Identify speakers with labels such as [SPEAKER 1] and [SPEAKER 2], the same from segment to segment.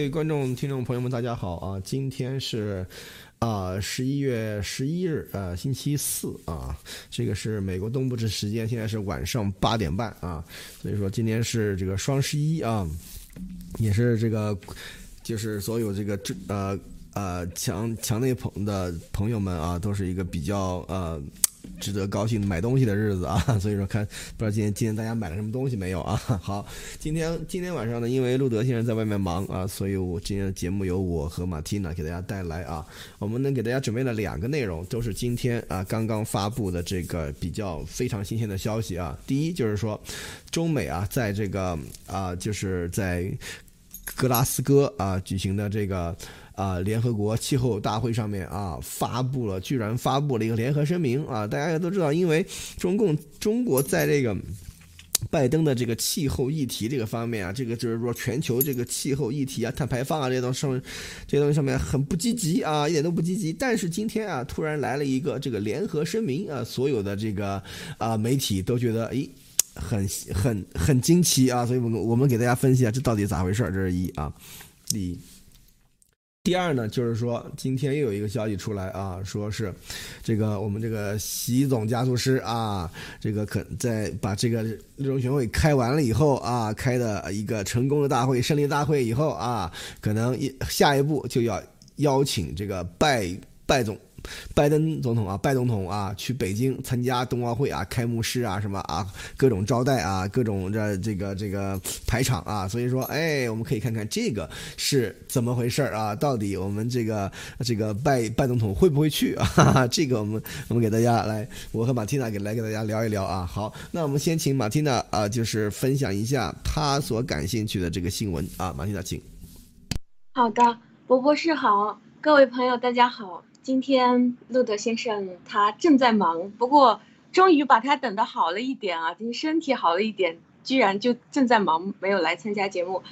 [SPEAKER 1] 各位观众、听众朋友们，大家好啊！今天是啊十一月十一日，呃，星期四啊，这个是美国东部的时间，现在是晚上八点半啊，所以说今天是这个双十一啊，也是这个就是所有这个这呃呃墙墙内朋的朋友们啊，都是一个比较呃。值得高兴买东西的日子啊，所以说看不知道今天今天大家买了什么东西没有啊？好，今天今天晚上呢，因为路德先生在外面忙啊，所以我今天的节目由我和马蒂娜给大家带来啊。我们呢给大家准备了两个内容，都是今天啊刚刚发布的这个比较非常新鲜的消息啊。第一就是说，中美啊在这个啊就是在格拉斯哥啊举行的这个。啊，联合国气候大会上面啊，发布了，居然发布了一个联合声明啊！大家也都知道，因为中共中国在这个拜登的这个气候议题这个方面啊，这个就是说全球这个气候议题啊，碳排放啊这些东西上，这些东西上面很不积极啊，一点都不积极。但是今天啊，突然来了一个这个联合声明啊，所有的这个啊媒体都觉得诶，很很很惊奇啊，所以我们我们给大家分析一下这到底咋回事这是一啊，第一。第二呢，就是说今天又有一个消息出来啊，说是这个我们这个习总加速师啊，这个可在把这个六中全会开完了以后啊，开的一个成功的大会、胜利大会以后啊，可能一下一步就要邀请这个拜拜总。拜登总统啊，拜总统啊，去北京参加冬奥会啊，开幕式啊，什么啊，各种招待啊，各种这这个这个排场啊，所以说，哎，我们可以看看这个是怎么回事啊？到底我们这个这个拜拜总统会不会去啊？这个我们我们给大家来，我和马蒂娜给来给大家聊一聊啊。好，那我们先请马蒂娜啊，就是分享一下她所感兴趣的这个新闻啊。马蒂娜，请。
[SPEAKER 2] 好的，博博士好，各位朋友大家好。今天路德先生他正在忙，不过终于把他等的好了一点啊，就是身体好了一点，居然就正在忙，没有来参加节目。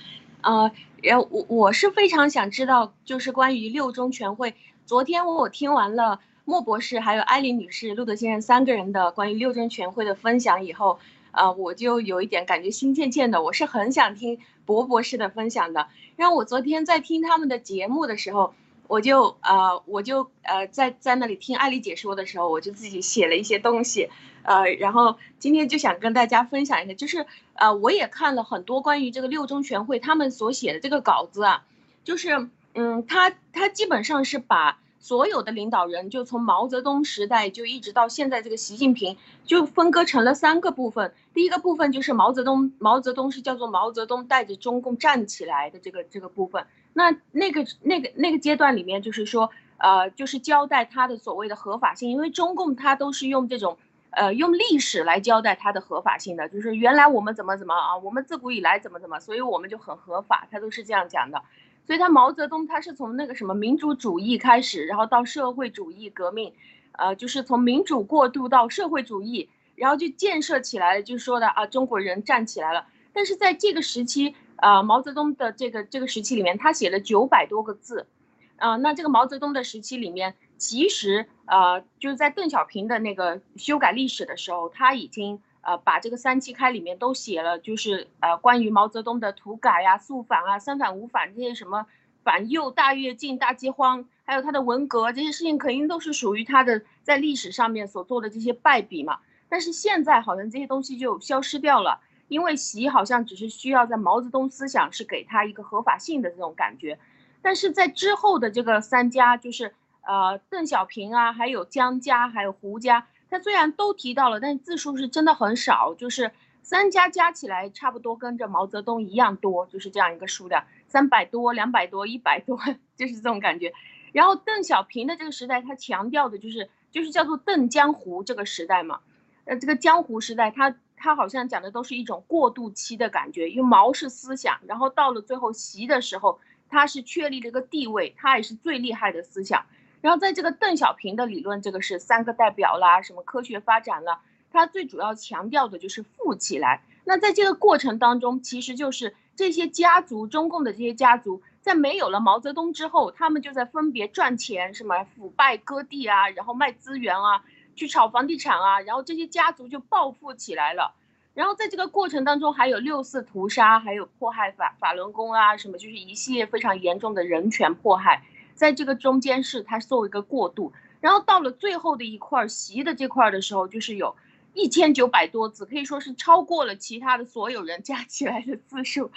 [SPEAKER 2] 呃，然后我我是非常想知道，就是关于六中全会。昨天我听完了莫博士还有艾琳女士、路德先生三个人的关于六中全会的分享以后，啊，我就有一点感觉心渐渐的，我是很想听博博士的分享的。然后我昨天在听他们的节目的时候。我就呃，我就呃，在在那里听艾丽姐说的时候，我就自己写了一些东西，呃，然后今天就想跟大家分享一下，就是呃，我也看了很多关于这个六中全会他们所写的这个稿子啊，就是嗯，他他基本上是把所有的领导人，就从毛泽东时代就一直到现在这个习近平，就分割成了三个部分。第一个部分就是毛泽东，毛泽东是叫做毛泽东带着中共站起来的这个这个部分。那那个那个那个阶段里面，就是说，呃，就是交代他的所谓的合法性，因为中共他都是用这种，呃，用历史来交代它的合法性的，就是原来我们怎么怎么啊，我们自古以来怎么怎么，所以我们就很合法，他都是这样讲的。所以他毛泽东他是从那个什么民主主义开始，然后到社会主义革命，呃，就是从民主过渡到社会主义，然后就建设起来，就说的啊，中国人站起来了。但是在这个时期。啊，毛泽东的这个这个时期里面，他写了九百多个字，啊，那这个毛泽东的时期里面，其实呃，就是在邓小平的那个修改历史的时候，他已经呃把这个三七开里面都写了，就是呃关于毛泽东的土改啊、肃反啊、三反五反这些什么反右、大跃进、大饥荒，还有他的文革这些事情，肯定都是属于他的在历史上面所做的这些败笔嘛。但是现在好像这些东西就消失掉了。因为习好像只是需要在毛泽东思想是给他一个合法性的这种感觉，但是在之后的这个三家，就是呃邓小平啊，还有江家，还有胡家，他虽然都提到了，但字数是真的很少，就是三家加起来差不多跟着毛泽东一样多，就是这样一个数量，三百多、两百多、一百多，就是这种感觉。然后邓小平的这个时代，他强调的就是就是叫做邓江湖这个时代嘛，呃这个江湖时代他。他好像讲的都是一种过渡期的感觉，因为毛是思想，然后到了最后习的时候，他是确立了一个地位，他也是最厉害的思想。然后在这个邓小平的理论，这个是三个代表啦，什么科学发展了，他最主要强调的就是富起来。那在这个过程当中，其实就是这些家族，中共的这些家族，在没有了毛泽东之后，他们就在分别赚钱，什么腐败割地啊，然后卖资源啊。去炒房地产啊，然后这些家族就暴富起来了。然后在这个过程当中，还有六四屠杀，还有迫害法法轮功啊，什么就是一系列非常严重的人权迫害，在这个中间是它作为一个过渡，然后到了最后的一块习的这块的时候，就是有一千九百多字，可以说是超过了其他的所有人加起来的字数。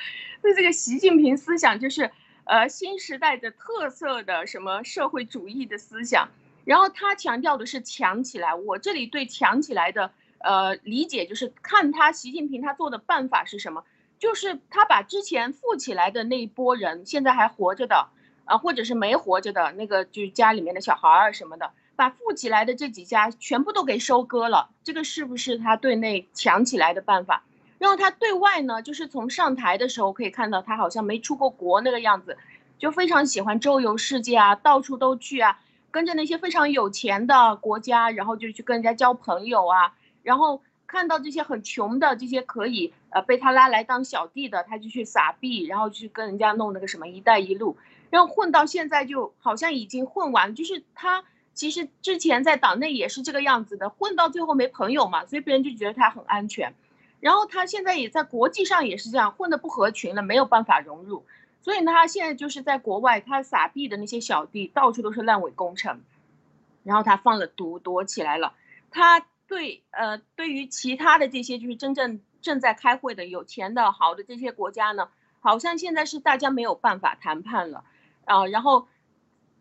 [SPEAKER 2] 那这个习近平思想就是呃新时代的特色的什么社会主义的思想，然后他强调的是强起来。我这里对强起来的。呃，理解就是看他习近平他做的办法是什么，就是他把之前富起来的那一波人，现在还活着的，啊，或者是没活着的那个，就是家里面的小孩儿什么的，把富起来的这几家全部都给收割了，这个是不是他对内强起来的办法？然后他对外呢，就是从上台的时候可以看到他好像没出过国那个样子，就非常喜欢周游世界啊，到处都去啊，跟着那些非常有钱的国家，然后就去跟人家交朋友啊。然后看到这些很穷的这些可以呃被他拉来当小弟的，他就去撒币，然后去跟人家弄那个什么“一带一路”，然后混到现在就好像已经混完，就是他其实之前在党内也是这个样子的，混到最后没朋友嘛，所以别人就觉得他很安全。然后他现在也在国际上也是这样，混的不合群了，没有办法融入，所以呢，他现在就是在国外，他撒币的那些小弟到处都是烂尾工程，然后他放了毒躲起来了，他。对，呃，对于其他的这些就是真正正在开会的有钱的好的这些国家呢，好像现在是大家没有办法谈判了，啊，然后，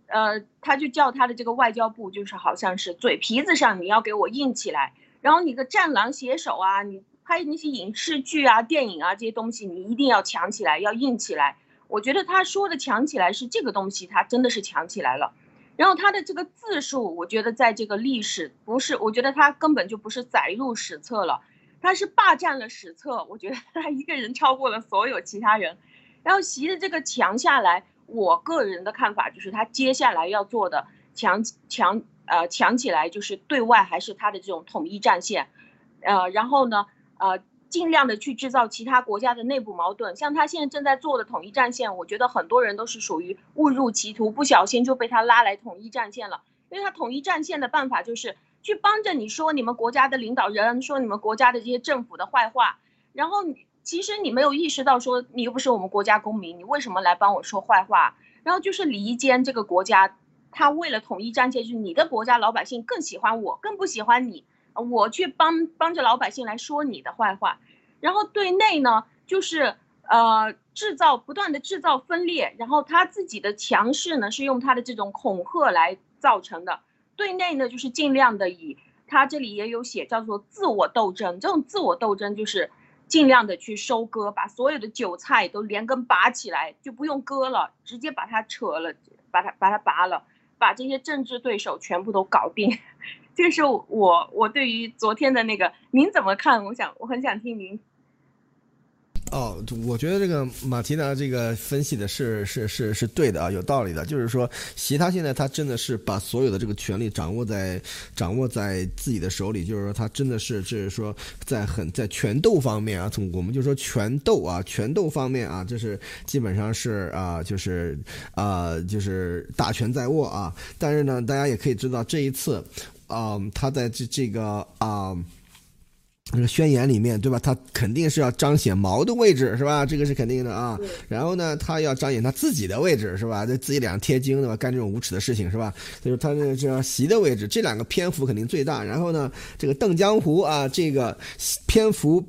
[SPEAKER 2] 呃，他就叫他的这个外交部，就是好像是嘴皮子上你要给我硬起来，然后你个战狼写手啊，你拍那些影视剧啊、电影啊这些东西，你一定要强起来，要硬起来。我觉得他说的强起来是这个东西，他真的是强起来了。然后他的这个字数，我觉得在这个历史不是，我觉得他根本就不是载入史册了，他是霸占了史册。我觉得他一个人超过了所有其他人。然后习的这个强下来，我个人的看法就是他接下来要做的强强呃强起来，就是对外还是他的这种统一战线，呃，然后呢呃。尽量的去制造其他国家的内部矛盾，像他现在正在做的统一战线，我觉得很多人都是属于误入歧途，不小心就被他拉来统一战线了。因为他统一战线的办法就是去帮着你说你们国家的领导人，说你们国家的这些政府的坏话，然后其实你没有意识到说你又不是我们国家公民，你为什么来帮我说坏话？然后就是离间这个国家，他为了统一战线，就是你的国家老百姓更喜欢我，更不喜欢你。我去帮帮着老百姓来说你的坏话，然后对内呢，就是呃制造不断的制造分裂，然后他自己的强势呢是用他的这种恐吓来造成的。对内呢就是尽量的以他这里也有写叫做自我斗争，这种自我斗争就是尽量的去收割，把所有的韭菜都连根拔起来，就不用割了，直接把它扯了，把它把它拔了，把这些政治对手全部都搞定。这是我我对于昨天的那个您怎么看？我想我很想听您。
[SPEAKER 1] 哦，我觉得这个马提娜这个分析的是是是是对的啊，有道理的。就是说，习他现在他真的是把所有的这个权力掌握在掌握在自己的手里，就是说他真的是就是说在很在权斗方面啊，从我们就说权斗啊，权斗方面啊，这是基本上是啊，就是啊，就是大权在握啊。但是呢，大家也可以知道这一次。啊，他在这这个啊，那个宣言里面，对吧？他肯定是要彰显毛的位置，是吧？这个是肯定的啊。然后呢，他要彰显他自己的位置，是吧？在自己脸上贴金，对吧？干这种无耻的事情，是吧？就是他这个叫习的位置，这两个篇幅肯定最大。然后呢，这个邓江湖啊，这个篇幅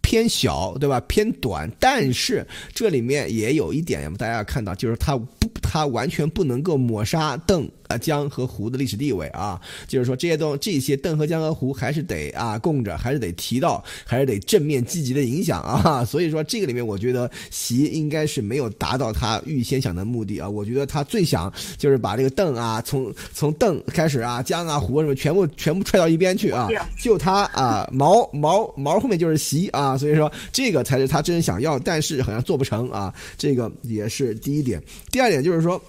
[SPEAKER 1] 偏小，对吧？偏短。但是这里面也有一点，大家要看到，就是他不，他完全不能够抹杀邓。啊，江和湖的历史地位啊，就是说这些东这些邓和江和湖还是得啊供着，还是得提到，还是得正面积极的影响啊。所以说这个里面，我觉得习应该是没有达到他预先想的目的啊。我觉得他最想就是把这个邓啊，从从邓开始啊，江啊湖什么全部全部踹到一边去啊，就他啊毛毛毛后面就是习啊。所以说这个才是他真正想要，但是好像做不成啊。这个也是第一点。第二点就是说。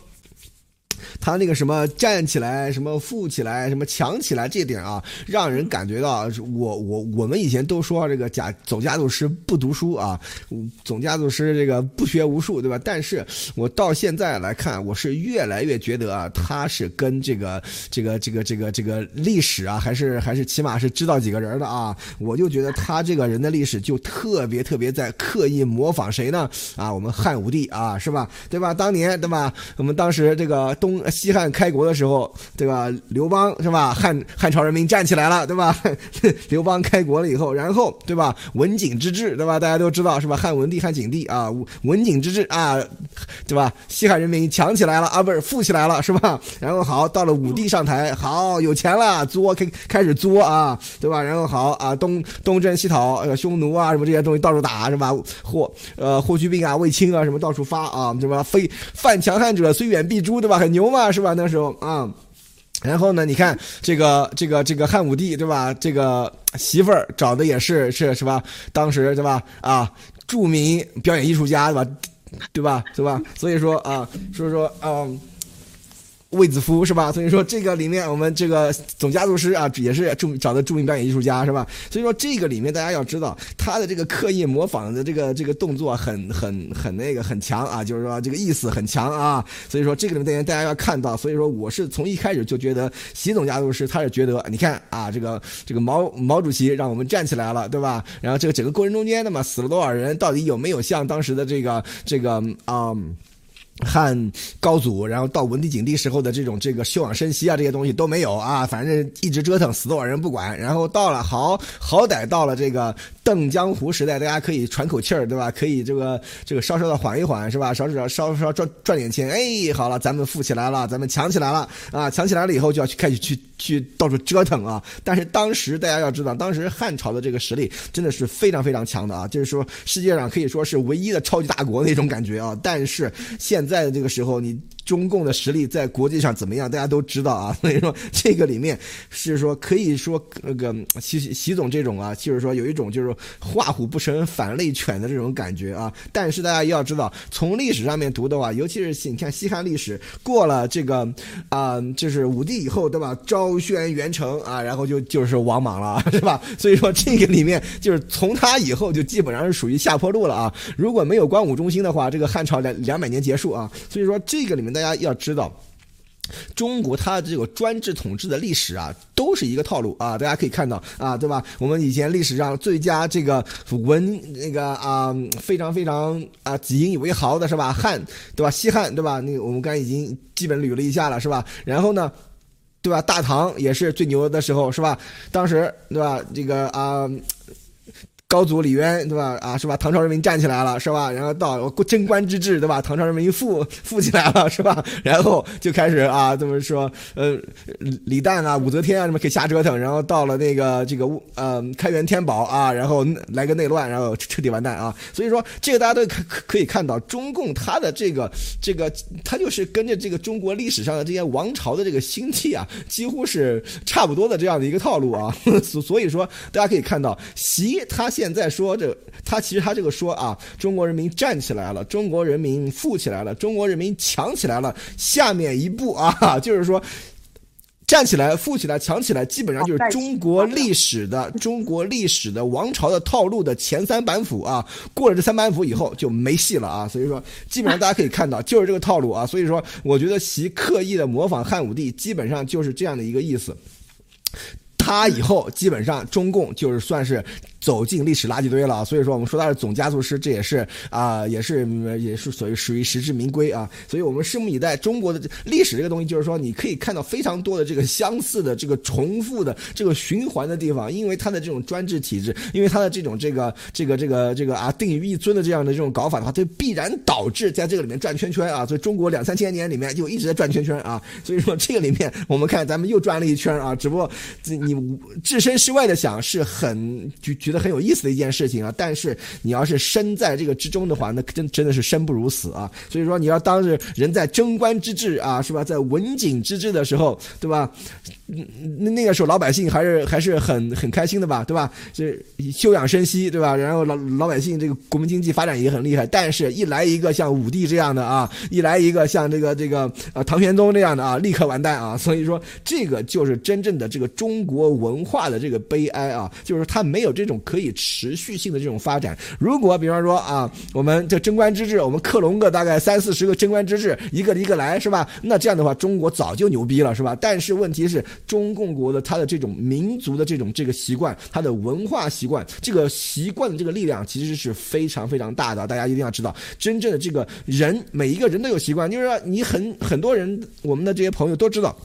[SPEAKER 1] 他那个什么站起来，什么富起来，什么强起来，这点啊，让人感觉到我我我们以前都说这个贾总家族师不读书啊，总家族师这个不学无术，对吧？但是我到现在来看，我是越来越觉得啊，他是跟这个这个这个这个这个历史啊，还是还是起码是知道几个人的啊。我就觉得他这个人的历史就特别特别在刻意模仿谁呢？啊，我们汉武帝啊，是吧？对吧？当年对吧？我们当时这个东。西汉开国的时候，对吧？刘邦是吧？汉汉朝人民站起来了，对吧？刘邦开国了以后，然后对吧？文景之治，对吧？大家都知道是吧？汉文帝、汉景帝啊，文景之治啊，对吧？西汉人民强起来了啊，不是富起来了，是吧？然后好，到了武帝上台，好有钱了，作开开始作啊，对吧？然后好啊，东东征西讨，匈奴啊，什么这些东西到处打，是吧？霍呃霍去病啊，卫青啊，什么到处发啊，什么？非犯强汉者，虽远必诛，对吧？很牛嘛。是吧？那时候啊，然后呢？你看这个这个这个汉武帝对吧？这个媳妇儿找的也是是是吧？当时对吧？啊，著名表演艺术家对吧？对吧？对吧？所以说啊，所以说嗯。卫子夫是吧？所以说这个里面我们这个总家族师啊，也是著找的著名表演艺术家是吧？所以说这个里面大家要知道他的这个刻意模仿的这个这个动作很很很那个很强啊，就是说这个意思很强啊。所以说这个里面大家要看到，所以说我是从一开始就觉得习总家族师他是觉得你看啊，这个这个毛毛主席让我们站起来了，对吧？然后这个整个过程中间，那么死了多少人？到底有没有像当时的这个这个啊？汉高祖，然后到文帝、景帝时候的这种这个休养生息啊，这些东西都没有啊，反正一直折腾，死多少人不管。然后到了好好歹到了这个邓江湖时代，大家可以喘口气儿，对吧？可以这个这个稍稍的缓一缓，是吧？稍稍稍稍赚赚点钱，哎，好了，咱们富起来了，咱们强起来了啊！强起来了以后就要去开始去去到处折腾啊。但是当时大家要知道，当时汉朝的这个实力真的是非常非常强的啊，就是说世界上可以说是唯一的超级大国那种感觉啊。但是现在的这个时候，你。中共的实力在国际上怎么样？大家都知道啊，所以说这个里面是说可以说那个习习总这种啊，就是说有一种就是画虎不成反类犬的这种感觉啊。但是大家要知道，从历史上面读的话，尤其是你看西汉历史过了这个啊，就是武帝以后，对吧？昭宣元成啊，然后就就是王莽了，是吧？所以说这个里面就是从他以后就基本上是属于下坡路了啊。如果没有光武中兴的话，这个汉朝两两百年结束啊。所以说这个里面。大家要知道，中国它这个专制统治的历史啊，都是一个套路啊。大家可以看到啊，对吧？我们以前历史上最佳这个文那个啊，非常非常啊引以为豪的是吧？汉对吧？西汉对吧？那我们刚才已经基本捋了一下了是吧？然后呢，对吧？大唐也是最牛的时候是吧？当时对吧？这个啊。高祖李渊，对吧？啊，是吧？唐朝人民站起来了，是吧？然后到贞观之治，对吧？唐朝人民富富起来了，是吧？然后就开始啊，这么说？呃，李旦啊，武则天啊，什么可以瞎折腾？然后到了那个这个呃开元天宝啊，然后来个内乱，然后彻底完蛋啊！所以说，这个大家都可可以看到，中共它的这个这个，它就是跟着这个中国历史上的这些王朝的这个兴起啊，几乎是差不多的这样的一个套路啊。所所以说，大家可以看到，习他。现在说这，他其实他这个说啊，中国人民站起来了，中国人民富起来了，中国人民强起来了。下面一步啊，就是说，站起来、富起来、强起来，基本上就是中国历史的中国历史的王朝的套路的前三板斧啊。过了这三板斧以后就没戏了啊。所以说，基本上大家可以看到 就是这个套路啊。所以说，我觉得习刻意的模仿汉武帝，基本上就是这样的一个意思。他以后基本上中共就是算是。走进历史垃圾堆了，所以说我们说他是总加速师，这也是啊，也是也是属于属于实至名归啊。所以我们拭目以待。中国的历史这个东西，就是说你可以看到非常多的这个相似的、这个重复的、这个循环的地方，因为它的这种专制体制，因为它的这种这个这个这个这个啊定于一尊的这样的这种搞法的话，它必然导致在这个里面转圈圈啊。所以中国两三千年里面就一直在转圈圈啊。所以说这个里面我们看咱们又转了一圈啊，只不过你置身事外的想是很就觉得。很有意思的一件事情啊。但是你要是身在这个之中的话，那真真的是生不如死啊。所以说，你要当着人在贞观之治啊，是吧？在文景之治的时候，对吧？那那个时候老百姓还是还是很很开心的吧，对吧？这休养生息，对吧？然后老老百姓这个国民经济发展也很厉害。但是，一来一个像武帝这样的啊，一来一个像这个这个呃唐玄宗这样的啊，立刻完蛋啊。所以说，这个就是真正的这个中国文化的这个悲哀啊，就是他没有这种可以持续性的这种发展。如果比方说啊，我们这贞观之治，我们克隆个大概三四十个贞观之治，一个一个来，是吧？那这样的话，中国早就牛逼了，是吧？但是问题是。中共国的它的这种民族的这种这个习惯，它的文化习惯，这个习惯的这个力量其实是非常非常大的。大家一定要知道，真正的这个人，每一个人都有习惯，就是说你很很多人，我们的这些朋友都知道。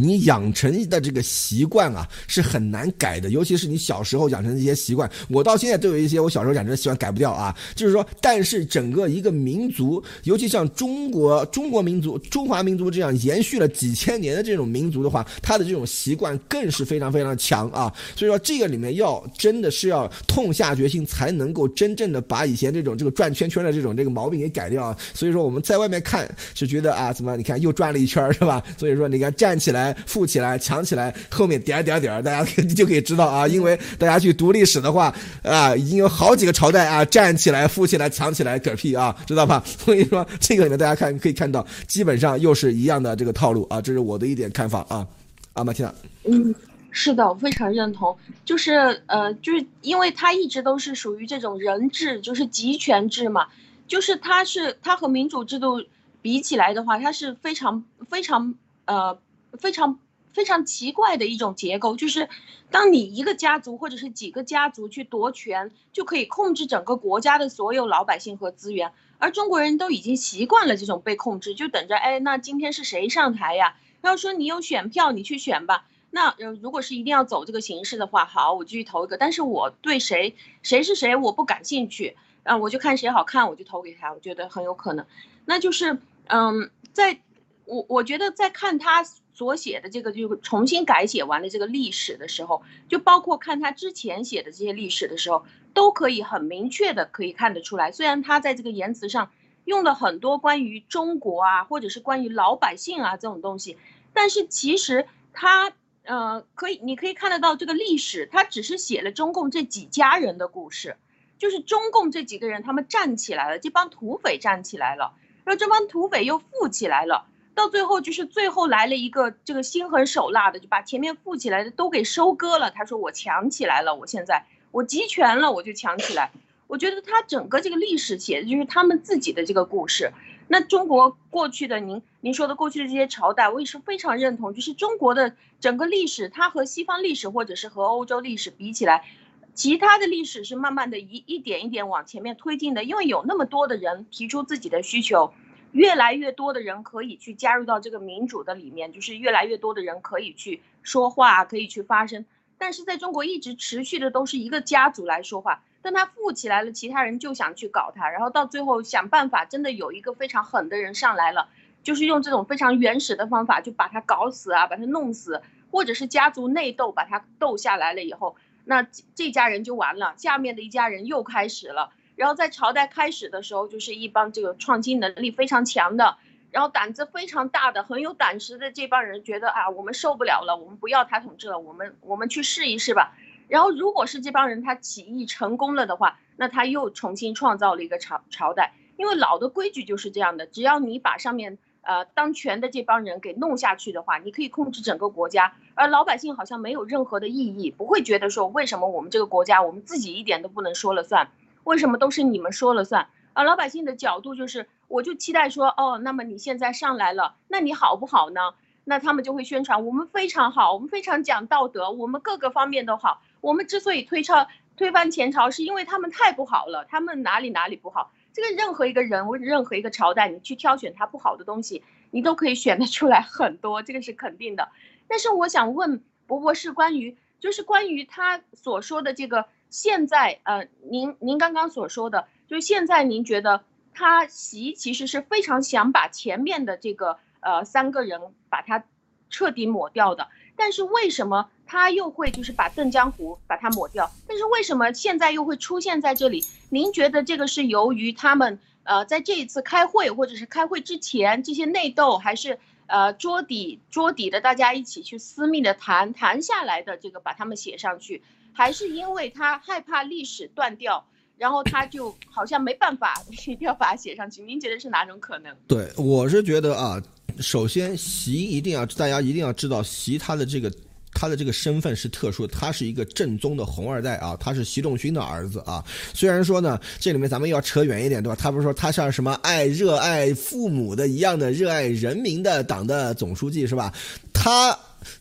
[SPEAKER 1] 你养成的这个习惯啊，是很难改的，尤其是你小时候养成的一些习惯。我到现在都有一些我小时候养成的习惯改不掉啊。就是说，但是整个一个民族，尤其像中国中国民族、中华民族这样延续了几千年的这种民族的话，他的这种习惯更是非常非常强啊。所以说，这个里面要真的是要痛下决心，才能够真正的把以前这种这个转圈圈的这种这个毛病给改掉。所以说，我们在外面看是觉得啊，怎么你看又转了一圈是吧？所以说，你看站起来。富起来，强起来，后面点点点，大家 就可以知道啊。因为大家去读历史的话啊，已经有好几个朝代啊，站起来，富起来，强起来，嗝屁啊，知道吧？所以说这个里面大家看可以看到，基本上又是一样的这个套路啊。这是我的一点看法啊。阿玛提娜，
[SPEAKER 2] 嗯，是的，我非常认同。就是呃，就是因为它一直都是属于这种人治，就是集权制嘛。就是它是它和民主制度比起来的话，它是非常非常呃。非常非常奇怪的一种结构，就是当你一个家族或者是几个家族去夺权，就可以控制整个国家的所有老百姓和资源。而中国人都已经习惯了这种被控制，就等着哎，那今天是谁上台呀？要说你有选票，你去选吧。那如果是一定要走这个形式的话，好，我继续投一个。但是我对谁谁是谁我不感兴趣啊，我就看谁好看，我就投给他。我觉得很有可能，那就是嗯，在我我觉得在看他。所写的这个就重新改写完了这个历史的时候，就包括看他之前写的这些历史的时候，都可以很明确的可以看得出来。虽然他在这个言辞上用了很多关于中国啊，或者是关于老百姓啊这种东西，但是其实他呃可以，你可以看得到这个历史，他只是写了中共这几家人的故事，就是中共这几个人他们站起来了，这帮土匪站起来了，然后这帮土匪又富起来了。到最后就是最后来了一个这个心狠手辣的，就把前面富起来的都给收割了。他说我强起来了，我现在我集权了，我就强起来。我觉得他整个这个历史写的就是他们自己的这个故事。那中国过去的您您说的过去的这些朝代，我也是非常认同。就是中国的整个历史，它和西方历史或者是和欧洲历史比起来，其他的历史是慢慢的一一点一点往前面推进的，因为有那么多的人提出自己的需求。越来越多的人可以去加入到这个民主的里面，就是越来越多的人可以去说话，可以去发声。但是在中国一直持续的都是一个家族来说话，当他富起来了，其他人就想去搞他，然后到最后想办法，真的有一个非常狠的人上来了，就是用这种非常原始的方法就把他搞死啊，把他弄死，或者是家族内斗把他斗下来了以后，那这家人就完了，下面的一家人又开始了。然后在朝代开始的时候，就是一帮这个创新能力非常强的，然后胆子非常大的、很有胆识的这帮人，觉得啊，我们受不了了，我们不要他统治了，我们我们去试一试吧。然后如果是这帮人他起义成功了的话，那他又重新创造了一个朝朝代，因为老的规矩就是这样的，只要你把上面呃当权的这帮人给弄下去的话，你可以控制整个国家，而老百姓好像没有任何的意义，不会觉得说为什么我们这个国家我们自己一点都不能说了算。为什么都是你们说了算啊？老百姓的角度就是，我就期待说，哦，那么你现在上来了，那你好不好呢？那他们就会宣传我们非常好，我们非常讲道德，我们各个方面都好。我们之所以推超推翻前朝，是因为他们太不好了，他们哪里哪里不好。这个任何一个人，任何一个朝代，你去挑选他不好的东西，你都可以选得出来很多，这个是肯定的。但是我想问博博是关于，就是关于他所说的这个。现在，呃，您您刚刚所说的，就是现在您觉得他习其实是非常想把前面的这个呃三个人把他彻底抹掉的。但是为什么他又会就是把邓江湖把他抹掉？但是为什么现在又会出现在这里？您觉得这个是由于他们呃在这一次开会，或者是开会之前这些内斗，还是呃桌底桌底的大家一起去私密的谈谈下来的这个把他们写上去，还是因为他害怕历史断掉，然后他就 好像没办法 一定要把它写上去？您觉得是哪种可能？
[SPEAKER 1] 对，我是觉得啊。首先，习一定要大家一定要知道，习他的这个他的这个身份是特殊，他是一个正宗的红二代啊，他是习仲勋的儿子啊。虽然说呢，这里面咱们要扯远一点，对吧？他不是说他像什么爱热爱父母的一样的热爱人民的党的总书记是吧？他。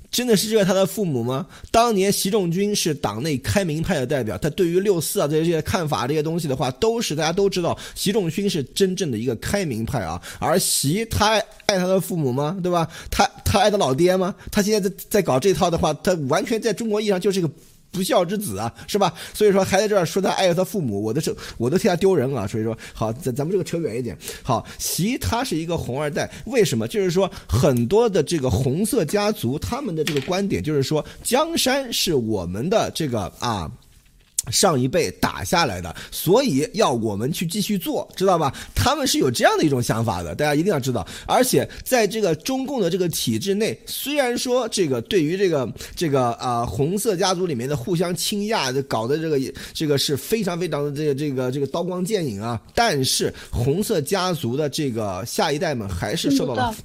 [SPEAKER 1] 真的是热爱他的父母吗？当年习仲勋是党内开明派的代表，他对于六四啊这些看法这些东西的话，都是大家都知道，习仲勋是真正的一个开明派啊。而习他爱他的父母吗？对吧？他他爱他老爹吗？他现在在在搞这套的话，他完全在中国意义上就是一个。不孝之子啊，是吧？所以说还在这儿说他爱他父母，我都是我都替他丢人啊。所以说，好，咱咱们这个扯远一点。好，习他是一个红二代，为什么？就是说很多的这个红色家族，他们的这个观点就是说，江山是我们的这个啊。上一辈打下来的，所以要我们去继续做，知道吧？他们是有这样的一种想法的，大家一定要知道。而且在这个中共的这个体制内，虽然说这个对于这个这个啊红色家族里面的互相倾轧，搞的这个这个是非常非常的这个这个这个刀光剑影啊，但是红色家族的这个下一代们还是受到了。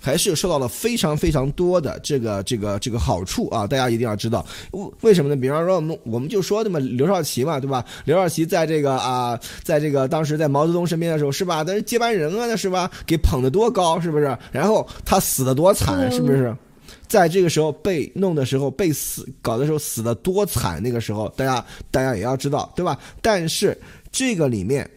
[SPEAKER 1] 还是受到了非常非常多的这个这个这个好处啊！大家一定要知道，为为什么呢？比方说我们我们就说的嘛，刘少奇嘛，对吧？刘少奇在这个啊，在这个当时在毛泽东身边的时候，是吧？那是接班人啊，那是吧？给捧得多高，是不是？然后他死的多惨，是不是？在这个时候被弄的时候，被死搞的时候死的多惨，那个时候大家大家也要知道，对吧？但是这个里面。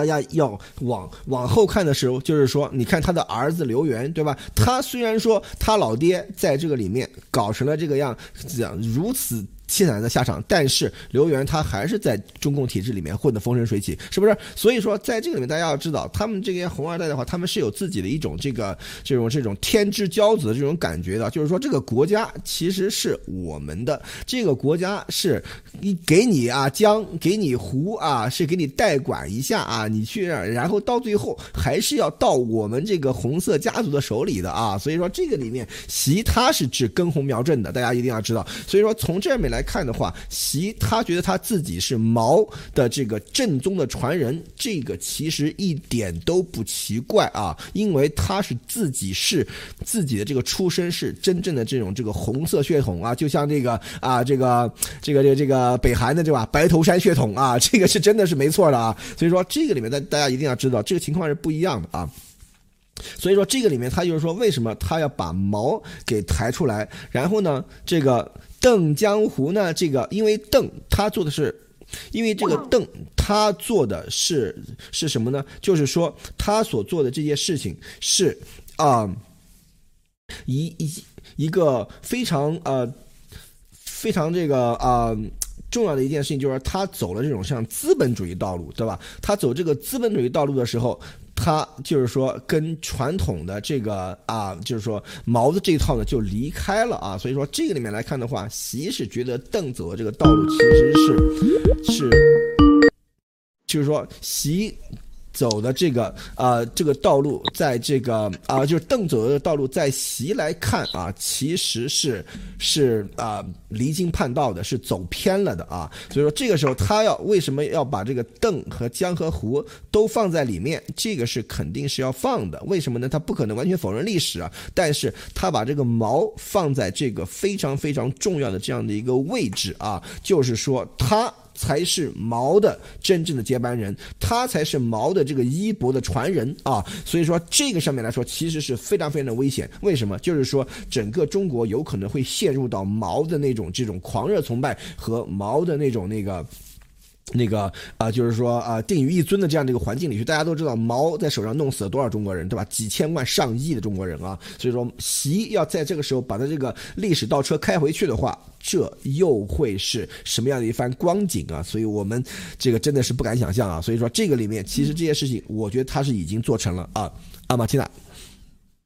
[SPEAKER 1] 大家要往往后看的时候，就是说，你看他的儿子刘源，对吧？他虽然说他老爹在这个里面搞成了这个样，这样如此。凄惨的下场，但是刘源他还是在中共体制里面混得风生水起，是不是？所以说，在这个里面，大家要知道，他们这些红二代的话，他们是有自己的一种这个这种这种天之骄子的这种感觉的，就是说，这个国家其实是我们的，这个国家是你给你啊江，给你湖啊，是给你代管一下啊，你去，然后到最后还是要到我们这个红色家族的手里的啊。所以说，这个里面习他是指根红苗正的，大家一定要知道。所以说，从这里面来。来看的话，习他觉得他自己是毛的这个正宗的传人，这个其实一点都不奇怪啊，因为他是自己是自己的这个出身是真正的这种这个红色血统啊，就像这个啊这个这个这个这个北韩的对吧，白头山血统啊，这个是真的是没错的啊，所以说这个里面大大家一定要知道，这个情况是不一样的啊，所以说这个里面他就是说为什么他要把毛给抬出来，然后呢这个。邓江湖呢？这个因为邓他做的是，因为这个邓他做的是是什么呢？就是说他所做的这件事情是啊，一一一个非常呃非常这个啊重要的一件事情，就是他走了这种像资本主义道路，对吧？他走这个资本主义道路的时候。他就是说，跟传统的这个啊，就是说毛的这一套呢，就离开了啊。所以说，这个里面来看的话，习是觉得邓走的这个道路其实是是，就是说习。走的这个啊，这个道路，在这个啊，就是邓走的道路，在习来看啊，其实是是啊，离经叛道的，是走偏了的啊。所以说，这个时候他要为什么要把这个邓和江和湖都放在里面？这个是肯定是要放的。为什么呢？他不可能完全否认历史啊，但是他把这个毛放在这个非常非常重要的这样的一个位置啊，就是说他。才是毛的真正的接班人，他才是毛的这个衣钵的传人啊！所以说这个上面来说，其实是非常非常的危险。为什么？就是说整个中国有可能会陷入到毛的那种这种狂热崇拜和毛的那种那个。那个啊，就是说啊，定于一尊的这样的一个环境里去，大家都知道毛在手上弄死了多少中国人，对吧？几千万、上亿的中国人啊！所以说，习要在这个时候把他这个历史倒车开回去的话，这又会是什么样的一番光景啊？所以我们这个真的是不敢想象啊！所以说，这个里面其实这些事情，我觉得他是已经做成了啊。阿玛蒂娜。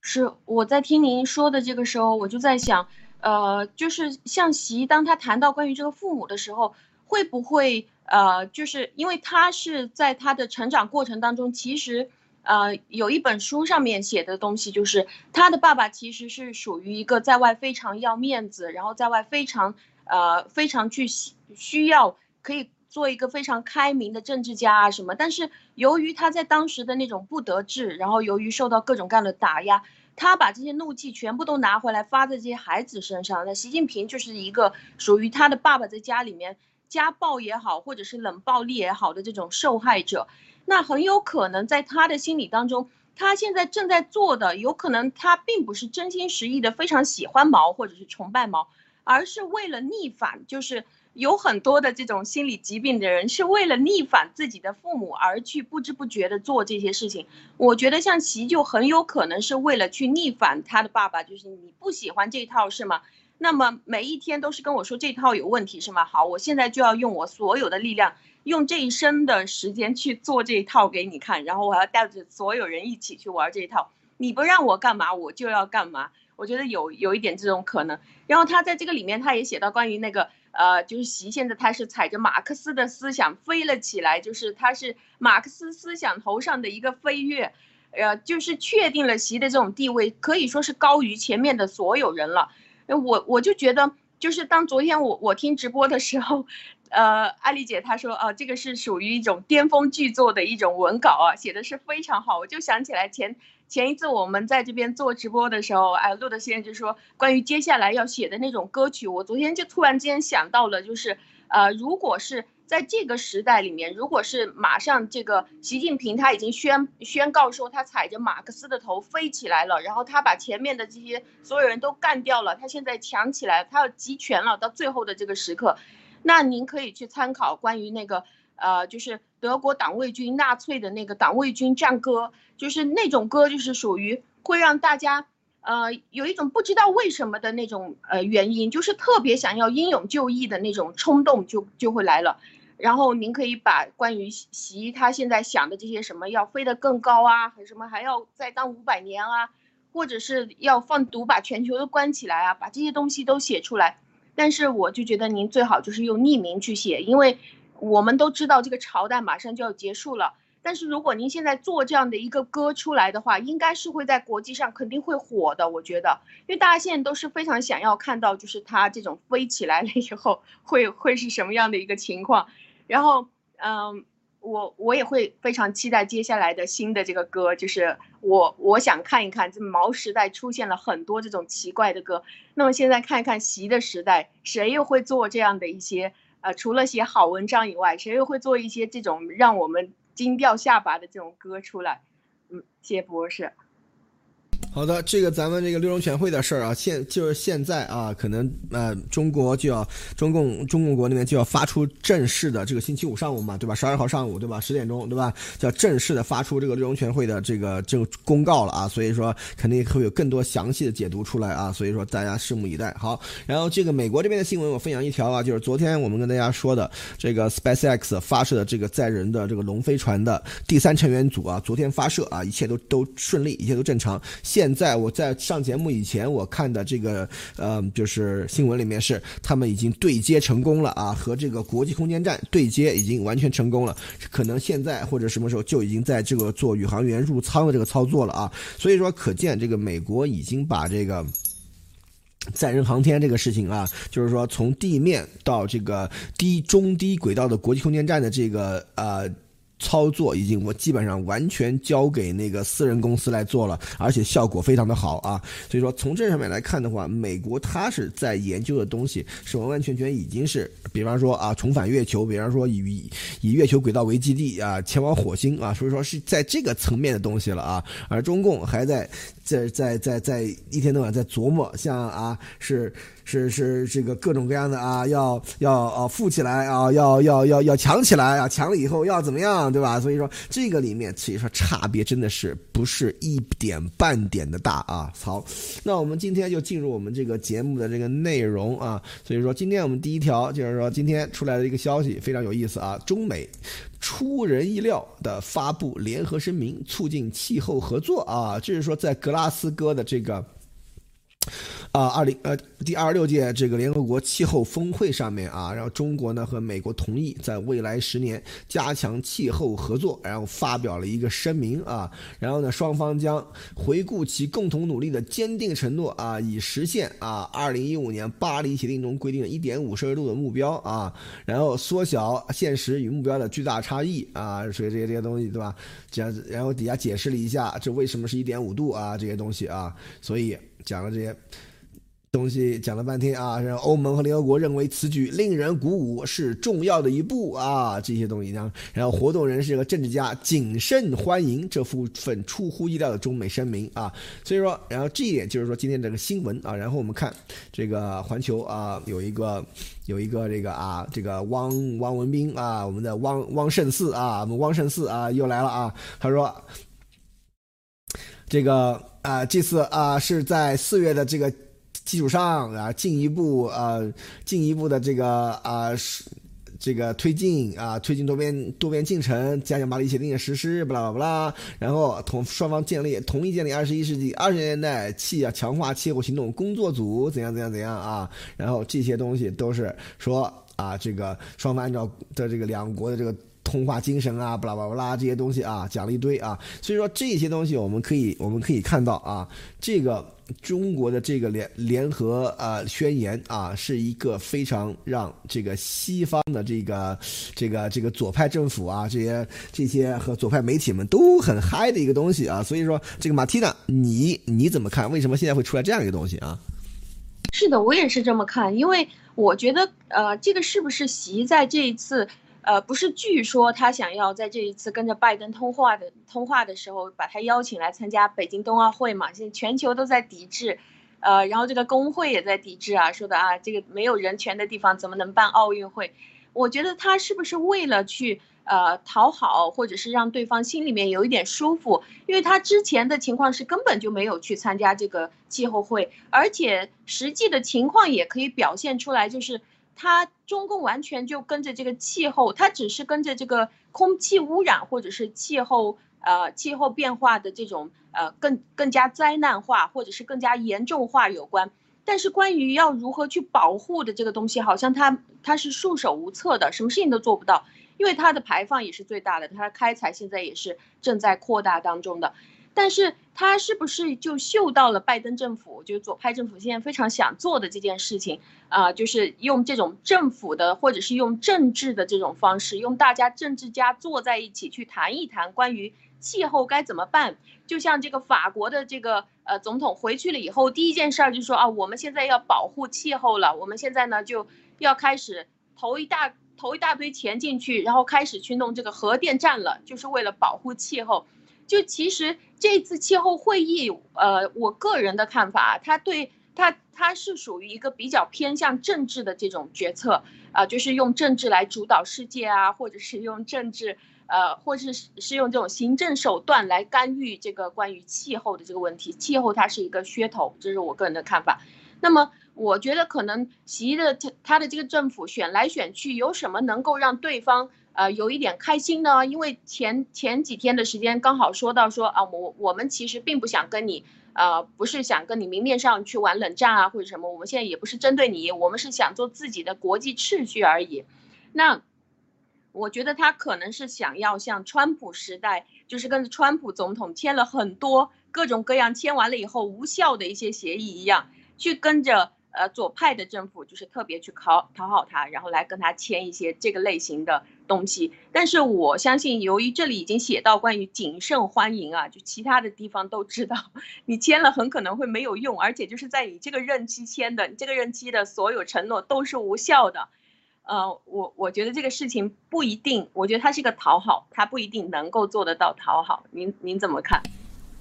[SPEAKER 2] 是我在听您说的这个时候，我就在想，呃，就是像习，当他谈到关于这个父母的时候，会不会呃，就是因为他是在他的成长过程当中，其实呃有一本书上面写的东西，就是他的爸爸其实是属于一个在外非常要面子，然后在外非常呃非常去需要可以。做一个非常开明的政治家啊什么，但是由于他在当时的那种不得志，然后由于受到各种各样的打压，他把这些怒气全部都拿回来发在这些孩子身上。那习近平就是一个属于他的爸爸在家里面家暴也好，或者是冷暴力也好的这种受害者，那很有可能在他的心理当中，他现在正在做的，有可能他并不是真心实意的非常喜欢毛或者是崇拜毛，而是为了逆反，就是。有很多的这种心理疾病的人，是为了逆反自己的父母而去不知不觉的做这些事情。我觉得像习就很有可能是为了去逆反他的爸爸，就是你不喜欢这套是吗？那么每一天都是跟我说这套有问题是吗？好，我现在就要用我所有的力量，用这一生的时间去做这一套给你看，然后我要带着所有人一起去玩这一套。你不让我干嘛，我就要干嘛。我觉得有有一点这种可能。然后他在这个里面，他也写到关于那个。呃，就是习现在他是踩着马克思的思想飞了起来，就是他是马克思思想头上的一个飞跃，呃，就是确定了习的这种地位，可以说是高于前面的所有人了。我我就觉得，就是当昨天我我听直播的时候，呃，艾丽姐她说，呃，这个是属于一种巅峰巨作的一种文稿啊，写的是非常好，我就想起来前。前一次我们在这边做直播的时候，哎，路德先生就说关于接下来要写的那种歌曲，我昨天就突然间想到了，就是，呃，如果是在这个时代里面，如果是马上这个习近平他已经宣宣告说他踩着马克思的头飞起来了，然后他把前面的这些所有人都干掉了，他现在强起来，他要集权了，到最后的这个时刻，那您可以去参考关于那个。呃，就是德国党卫军纳粹的那个党卫军战歌，就是那种歌，就是属于会让大家，呃，有一种不知道为什么的那种呃原因，就是特别想要英勇就义的那种冲动就就会来了。然后您可以把关于习他现在想的这些什么要飞得更高啊，还什么还要再当五百年啊，或者是要放毒把全球都关起来啊，把这些东西都写出来。但是我就觉得您最好就是用匿名去写，因为。我们都知道这个朝代马上就要结束了，但是如果您现在做这样的一个歌出来的话，应该是会在国际上肯定会火的。我觉得，因为大家现在都是非常想要看到，就是它这种飞起来了以后会会是什么样的一个情况。然后，嗯，我我也会非常期待接下来的新的这个歌，就是我我想看一看，这毛时代出现了很多这种奇怪的歌，那么现在看一看习的时代，谁又会做这样的一些？呃，除了写好文章以外，谁又会做一些这种让我们惊掉下巴的这种歌出来？嗯，谢博士。
[SPEAKER 1] 好的，这个咱们这个六中全会的事儿啊，现就是现在啊，可能呃，中国就要中共中共国那边就要发出正式的这个星期五上午嘛，对吧？十二号上午，对吧？十点钟，对吧？叫正式的发出这个六中全会的这个这个公告了啊，所以说肯定会有更多详细的解读出来啊，所以说大家拭目以待。好，然后这个美国这边的新闻我分享一条啊，就是昨天我们跟大家说的这个 SpaceX 发射的这个载人的这个龙飞船的第三成员组啊，昨天发射啊，一切都都顺利，一切都正常。现现在我在上节目以前，我看的这个呃，就是新闻里面是他们已经对接成功了啊，和这个国际空间站对接已经完全成功了，可能现在或者什么时候就已经在这个做宇航员入舱的这个操作了啊，所以说可见这个美国已经把这个载人航天这个事情啊，就是说从地面到这个低中低轨道的国际空间站的这个呃。操作已经我基本上完全交给那个私人公司来做了，而且效果非常的好啊。所以说从这上面来看的话，美国它是在研究的东西是完完全全已经是，比方说啊重返月球，比方说以以月球轨道为基地啊前往火星啊，所以说是在这个层面的东西了啊。而中共还在在在在在一天到晚在琢磨，像啊是。是是这个各种各样的啊，要要啊富起来啊，要要要要强起来啊，强了以后要怎么样，对吧？所以说这个里面其实说差别真的是不是一点半点的大啊。好，那我们今天就进入我们这个节目的这个内容啊。所以说今天我们第一条就是说今天出来的一个消息非常有意思啊，中美。出人意料的发布联合声明，促进气候合作啊，就是说在格拉斯哥的这个。啊，二零呃第二十六届这个联合国气候峰会上面啊，然后中国呢和美国同意在未来十年加强气候合作，然后发表了一个声明啊，然后呢双方将回顾其共同努力的坚定承诺啊，以实现啊二零一五年巴黎协定中规定的一点五摄氏度的目标啊，然后缩小现实与目标的巨大差异啊，所以这些这些东西对吧？这样子然后底下解释了一下这为什么是一点五度啊这些东西啊，所以讲了这些。东西讲了半天啊，然后欧盟和联合国认为此举令人鼓舞，是重要的一步啊。这些东西呢，然后活动人士和政治家谨慎欢迎这部分出乎意料的中美声明啊。所以说，然后这一点就是说今天这个新闻啊，然后我们看这个环球啊，有一个有一个这个啊，这个汪汪文斌啊，我们的汪汪胜四啊，我们汪胜四啊又来了啊，他说这个啊这次啊是在四月的这个。基础上啊，进一步啊，进一步的这个啊，是这个推进啊，推进多边多边进程，加强巴黎协定的实施，巴拉巴拉，然后同双方建立同意建立二十一世纪二十年代气啊强化气候行动工作组，怎样怎样怎样啊，然后这些东西都是说啊，这个双方按照的这个两国的这个。通话精神啊，巴拉巴拉巴拉这些东西啊，讲了一堆啊，所以说这些东西我们可以我们可以看到啊，这个中国的这个联联合呃宣言啊，是一个非常让这个西方的这个这个这个左派政府啊，这些这些和左派媒体们都很嗨的一个东西啊，所以说这个马蒂娜，你你怎么看？为什么现在会出来这样一个东西啊？
[SPEAKER 2] 是的，我也是这么看，因为我觉得呃，这个是不是习在这一次？呃，不是，据说他想要在这一次跟着拜登通话的通话的时候，把他邀请来参加北京冬奥会嘛？现在全球都在抵制，呃，然后这个工会也在抵制啊，说的啊，这个没有人权的地方怎么能办奥运会？我觉得他是不是为了去呃讨好，或者是让对方心里面有一点舒服？因为他之前的情况是根本就没有去参加这个气候会，而且实际的情况也可以表现出来，就是。它中共完全就跟着这个气候，它只是跟着这个空气污染或者是气候呃气候变化的这种呃更更加灾难化或者是更加严重化有关，但是关于要如何去保护的这个东西，好像它它是束手无策的，什么事情都做不到，因为它的排放也是最大的，它的开采现在也是正在扩大当中的。但是他是不是就嗅到了拜登政府，就是左派政府现在非常想做的这件事情啊？就是用这种政府的，或者是用政治的这种方式，用大家政治家坐在一起去谈一谈关于气候该怎么办。就像这个法国的这个呃总统回去了以后，第一件事儿就说啊，我们现在要保护气候了，我们现在呢就要开始投一大投一大堆钱进去，然后开始去弄这个核电站了，就是为了保护气候。就其实这次气候会议，呃，我个人的看法，它对它它是属于一个比较偏向政治的这种决策啊，就是用政治来主导世界啊，或者是用政治，呃，或是是用这种行政手段来干预这个关于气候的这个问题。气候它是一个噱头，这是我个人的看法。那么我觉得可能习的他他的这个政府选来选去，有什么能够让对方？呃，有一点开心呢，因为前前几天的时间刚好说到说啊，我我们其实并不想跟你，呃，不是想跟你明面上去玩冷战啊或者什么，我们现在也不是针对你，我们是想做自己的国际秩序而已。那我觉得他可能是想要像川普时代，就是跟川普总统签了很多各种各样签完了以后无效的一些协议一样，去跟着。呃，左派的政府就是特别去讨讨好他，然后来跟他签一些这个类型的东西。但是我相信，由于这里已经写到关于谨慎欢迎啊，就其他的地方都知道，你签了很可能会没有用，而且就是在你这个任期签的，你这个任期的所有承诺都是无效的。呃，我我觉得这个事情不一定，我觉得它是个讨好，它不一定能够做得到讨好。您您怎么看？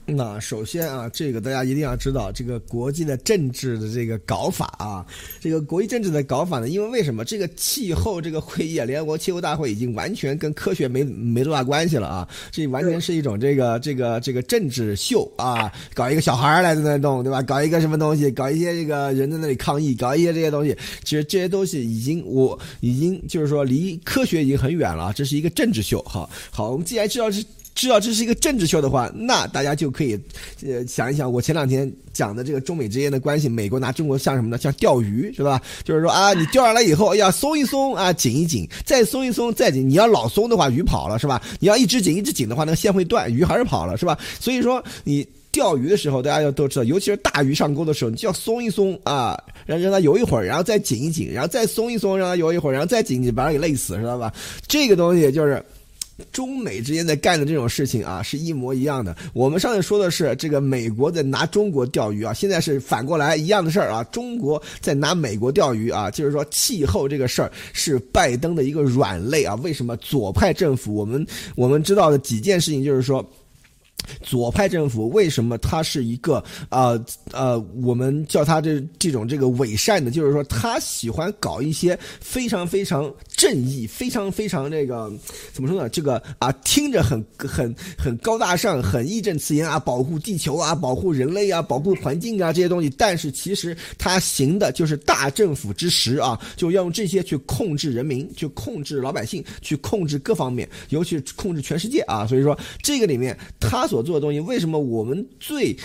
[SPEAKER 1] 那首先啊，这个大家一定要知道，这个国际的政治的这个搞法啊，这个国际政治的搞法呢，因为为什么这个气候这个会议啊，联合国气候大会已经完全跟科学没没多大关系了啊，这完全是一种这个这个这个政治秀啊，搞一个小孩儿来在那动，对吧？搞一个什么东西，搞一些这个人在那里抗议，搞一些这些东西，其实这些东西已经我已经就是说离科学已经很远了，这是一个政治秀。好，好，我们既然知道是。知道这是一个政治秀的话，那大家就可以，呃，想一想我前两天讲的这个中美之间的关系，美国拿中国像什么呢？像钓鱼是吧？就是说啊，你钓上来以后要松一松啊，紧一紧，再松一松，再紧。你要老松的话，鱼跑了是吧？你要一直紧一直紧的话，那个线会断，鱼还是跑了是吧？所以说你钓鱼的时候，大家要都知道，尤其是大鱼上钩的时候，你就要松一松啊，让让它游一会儿，然后再紧一紧，然后再松一松，让它游一会儿，然后再紧，紧把它给累死，知道吧？这个东西就是。中美之间在干的这种事情啊，是一模一样的。我们上次说的是这个美国在拿中国钓鱼啊，现在是反过来一样的事儿啊。中国在拿美国钓鱼啊，就是说气候这个事儿是拜登的一个软肋啊。为什么左派政府？我们我们知道的几件事情就是说。左派政府为什么他是一个呃呃，我们叫他这这种这个伪善的，就是说他喜欢搞一些非常非常正义、非常非常这个怎么说呢？这个啊，听着很很很高大上、很义正词严啊，保护地球啊，保护人类啊，保护环境啊这些东西。但是其实他行的就是大政府之实啊，就要用这些去控制人民，去控制老百姓，去控制各方面，尤其是控制全世界啊。所以说这个里面他。所做的东西，为什么我们最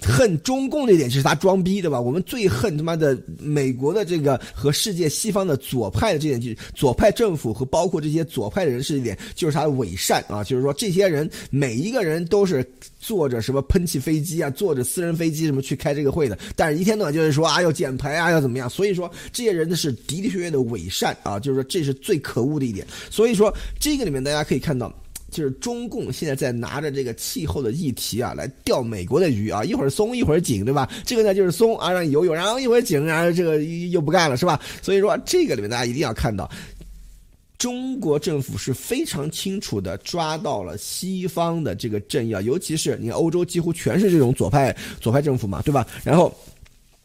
[SPEAKER 1] 恨中共这点就是他装逼，对吧？我们最恨他妈的美国的这个和世界西方的左派的这点，就是左派政府和包括这些左派的人士一点，就是他的伪善啊！就是说，这些人每一个人都是坐着什么喷气飞机啊，坐着私人飞机什么去开这个会的，但是一天到晚就是说啊要减排啊要怎么样，所以说这些人呢是的的确确的伪善啊！就是说这是最可恶的一点，所以说这个里面大家可以看到。就是中共现在在拿着这个气候的议题啊，来钓美国的鱼啊，一会儿松一会儿紧，对吧？这个呢就是松啊，让你游泳，然后一会儿紧，然后这个又不干了，是吧？所以说这个里面大家一定要看到，中国政府是非常清楚的抓到了西方的这个政要，尤其是你看欧洲几乎全是这种左派左派政府嘛，对吧？然后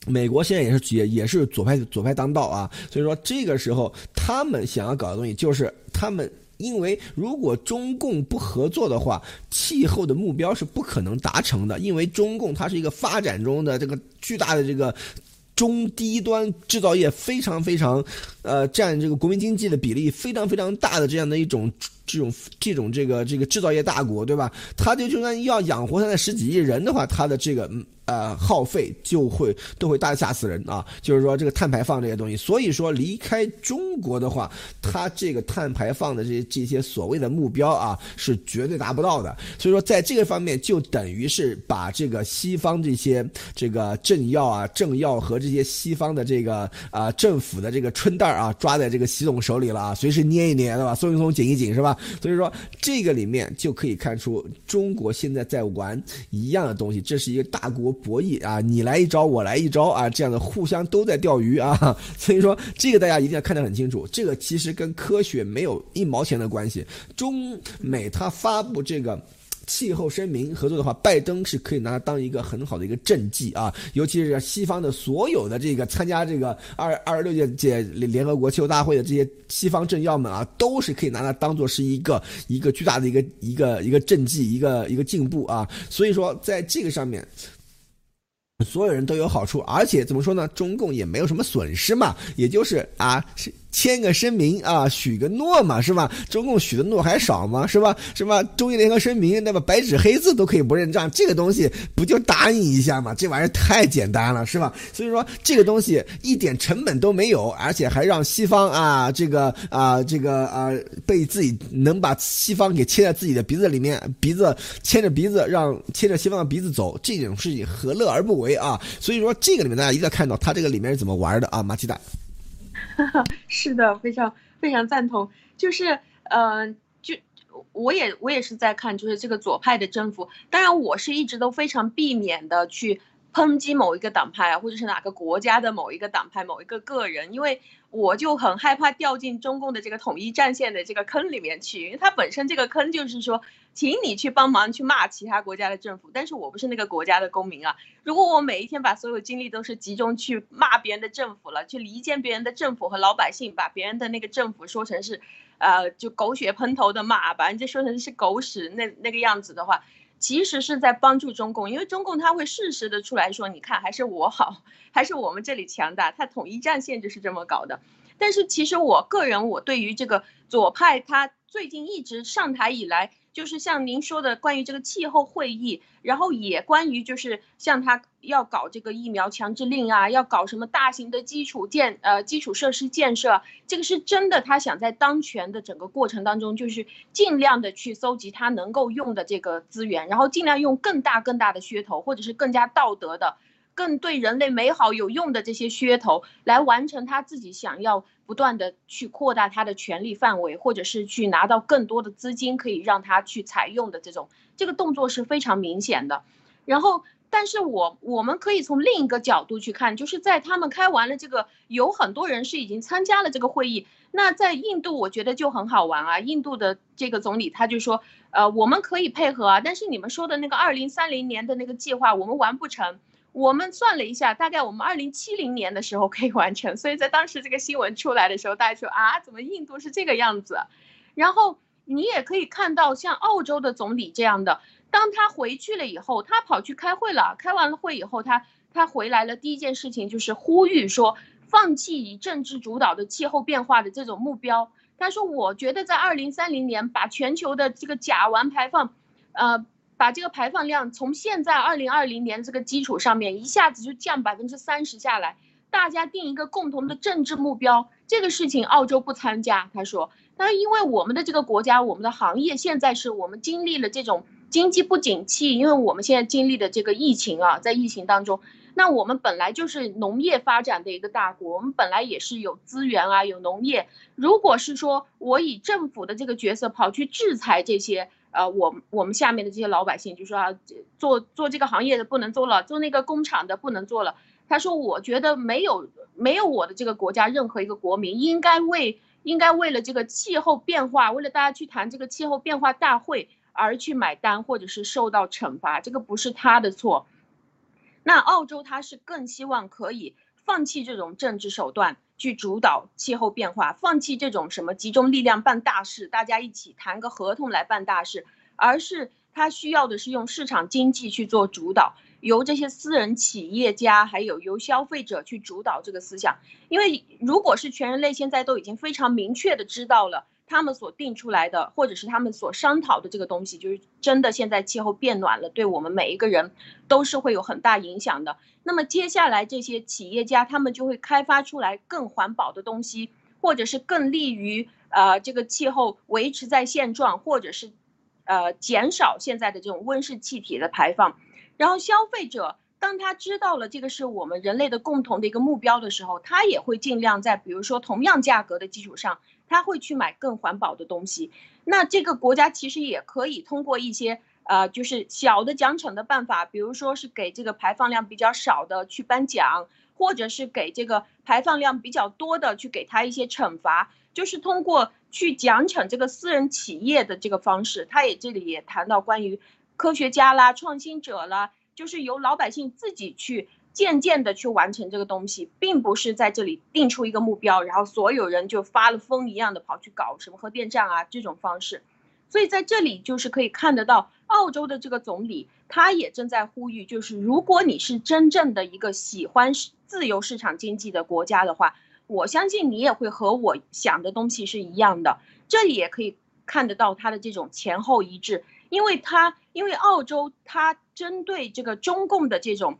[SPEAKER 1] 美国现在也是也也是左派左派当道啊，所以说这个时候他们想要搞的东西就是他们。因为如果中共不合作的话，气候的目标是不可能达成的。因为中共它是一个发展中的这个巨大的这个中低端制造业，非常非常，呃，占这个国民经济的比例非常非常大的这样的一种这种这种这个这个制造业大国，对吧？它就就算要养活它的十几亿人的话，它的这个。呃，耗费就会都会大吓死人啊！就是说这个碳排放这些东西，所以说离开中国的话，它这个碳排放的这些这些所谓的目标啊，是绝对达不到的。所以说在这个方面，就等于是把这个西方这些这个政要啊、政要和这些西方的这个啊政府的这个春袋啊，抓在这个习总手里了啊，随时捏一捏，对吧？松一松，紧一紧，是吧？所以说这个里面就可以看出，中国现在在玩一样的东西，这是一个大国。博弈啊，你来一招，我来一招啊，这样的互相都在钓鱼啊，所以说这个大家一定要看得很清楚，这个其实跟科学没有一毛钱的关系。中美他发布这个气候声明合作的话，拜登是可以拿它当一个很好的一个政绩啊，尤其是西方的所有的这个参加这个二二十六届届联合国气候大会的这些西方政要们啊，都是可以拿它当做是一个一个巨大的一个一个一个政绩，一个一个进步啊。所以说在这个上面。所有人都有好处，而且怎么说呢？中共也没有什么损失嘛，也就是啊。签个声明啊，许个诺嘛，是吧？中共许的诺还少吗？是吧？是吧？中英联合声明，那么白纸黑字都可以不认账，这个东西不就答应一下吗？这玩意儿太简单了，是吧？所以说这个东西一点成本都没有，而且还让西方啊，这个啊，这个啊，被自己能把西方给牵在自己的鼻子里面，鼻子牵着鼻子让牵着西方的鼻子走，这种事情何乐而不为啊？所以说这个里面大家一定要看到他这个里面是怎么玩的啊，马鸡蛋。
[SPEAKER 2] 是的，非常非常赞同。就是，呃，就我也我也是在看，就是这个左派的政府。当然，我是一直都非常避免的去抨击某一个党派啊，或者是哪个国家的某一个党派、某一个个人，因为我就很害怕掉进中共的这个统一战线的这个坑里面去，因为它本身这个坑就是说，请你去帮忙去骂其他国家的政府，但是我不是那个国家的公民啊。如果我每一天把所有精力都是集中去骂别人的政府了，去离间别人的政府和老百姓，把别人的那个政府说成是，呃，就狗血喷头的骂，把人家说成是狗屎那那个样子的话。其实是在帮助中共，因为中共他会适时的出来说，你看还是我好，还是我们这里强大，他统一战线就是这么搞的。但是其实我个人，我对于这个左派，他最近一直上台以来。就是像您说的，关于这个气候会议，然后也关于就是像他要搞这个疫苗强制令啊，要搞什么大型的基础建呃基础设施建设，这个是真的，他想在当权的整个过程当中，就是尽量的去搜集他能够用的这个资源，然后尽量用更大更大的噱头，或者是更加道德的。更对人类美好有用的这些噱头，来完成他自己想要不断的去扩大他的权力范围，或者是去拿到更多的资金，可以让他去采用的这种这个动作是非常明显的。然后，但是我我们可以从另一个角度去看，就是在他们开完了这个，有很多人是已经参加了这个会议。那在印度，我觉得就很好玩啊。印度的这个总理他就说，呃，我们可以配合啊，但是你们说的那个二零三零年的那个计划，我们完不成。我们算了一下，大概我们二零七零年的时候可以完成。所以在当时这个新闻出来的时候，大家说啊，怎么印度是这个样子？然后你也可以看到，像澳洲的总理这样的，当他回去了以后，他跑去开会了。开完了会以后，他他回来了，第一件事情就是呼吁说，放弃以政治主导的气候变化的这种目标。他说，我觉得在二零三零年把全球的这个甲烷排放，呃。把这个排放量从现在二零二零年这个基础上面一下子就降百分之三十下来，大家定一个共同的政治目标，这个事情澳洲不参加。他说，那因为我们的这个国家，我们的行业现在是我们经历了这种经济不景气，因为我们现在经历的这个疫情啊，在疫情当中，那我们本来就是农业发展的一个大国，我们本来也是有资源啊，有农业。如果是说我以政府的这个角色跑去制裁这些。呃，我我们下面的这些老百姓就说啊，做做这个行业的不能做了，做那个工厂的不能做了。他说，我觉得没有没有我的这个国家任何一个国民应该为应该为了这个气候变化，为了大家去谈这个气候变化大会而去买单或者是受到惩罚，这个不是他的错。那澳洲他是更希望可以放弃这种政治手段。去主导气候变化，放弃这种什么集中力量办大事，大家一起谈个合同来办大事，而是他需要的是用市场经济去做主导，由这些私人企业家还有由消费者去主导这个思想。因为如果是全人类现在都已经非常明确的知道了。他们所定出来的，或者是他们所商讨的这个东西，就是真的。现在气候变暖了，对我们每一个人都是会有很大影响的。那么接下来这些企业家，他们就会开发出来更环保的东西，或者是更利于呃这个气候维持在现状，或者是呃减少现在的这种温室气体的排放。然后消费者当他知道了这个是我们人类的共同的一个目标的时候，他也会尽量在比如说同样价格的基础上。他会去买更环保的东西，那这个国家其实也可以通过一些呃，就是小的奖惩的办法，比如说是给这个排放量比较少的去颁奖，或者是给这个排放量比较多的去给他一些惩罚，就是通过去奖惩这个私人企业的这个方式。他也这里也谈到关于科学家啦、创新者啦，就是由老百姓自己去。渐渐的去完成这个东西，并不是在这里定出一个目标，然后所有人就发了疯一样的跑去搞什么核电站啊这种方式。所以在这里就是可以看得到，澳洲的这个总理他也正在呼吁，就是如果你是真正的一个喜欢自由市场经济的国家的话，我相信你也会和我想的东西是一样的。这里也可以看得到他的这种前后一致，因为他因为澳洲他针对这个中共的这种。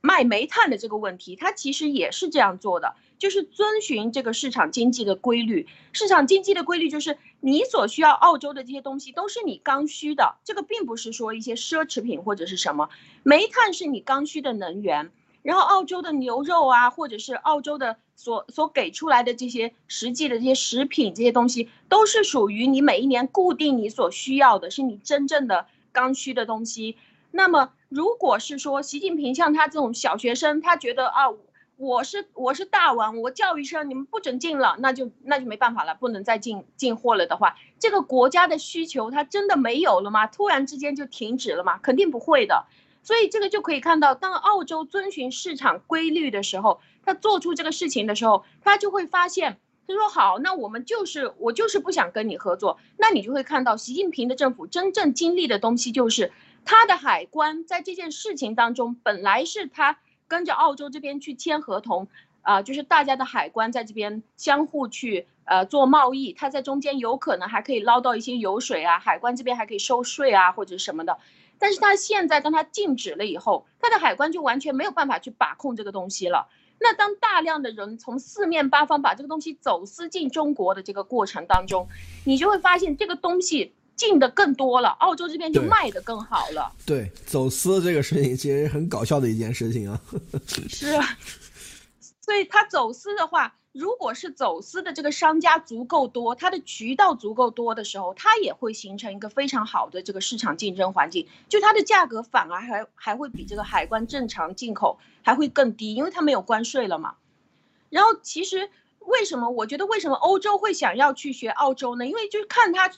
[SPEAKER 2] 卖煤炭的这个问题，它其实也是这样做的，就是遵循这个市场经济的规律。市场经济的规律就是，你所需要澳洲的这些东西都是你刚需的，这个并不是说一些奢侈品或者是什么。煤炭是你刚需的能源，然后澳洲的牛肉啊，或者是澳洲的所所给出来的这些实际的这些食品这些东西，都是属于你每一年固定你所需要的，是你真正的刚需的东西。那么如果是说习近平像他这种小学生，他觉得啊。我是我是大王，我叫一声你们不准进了，那就那就没办法了，不能再进进货了的话，这个国家的需求它真的没有了吗？突然之间就停止了吗？肯定不会的。所以这个就可以看到，当澳洲遵循市场规律的时候，他做出这个事情的时候，他就会发现，他说好，那我们就是我就是不想跟你合作，那你就会看到习近平的政府真正经历的东西，就是他的海关在这件事情当中本来是他。跟着澳洲这边去签合同，啊，就是大家的海关在这边相互去呃做贸易，他在中间有可能还可以捞到一些油水啊，海关这边还可以收税啊或者什么的。但是他现在当他禁止了以后，他的海关就完全没有办法去把控这个东西了。那当大量的人从四面八方把这个东西走私进中国的这个过程当中，你就会发现这个东西。进的更多了，澳洲这边就卖的更好了。
[SPEAKER 1] 对，走私这个事情其实很搞笑的一件事情啊。
[SPEAKER 2] 是啊，所以他走私的话，如果是走私的这个商家足够多，他的渠道足够多的时候，它也会形成一个非常好的这个市场竞争环境，就它的价格反而还还会比这个海关正常进口还会更低，因为它没有关税了嘛。然后其实为什么我觉得为什么欧洲会想要去学澳洲呢？因为就是看它。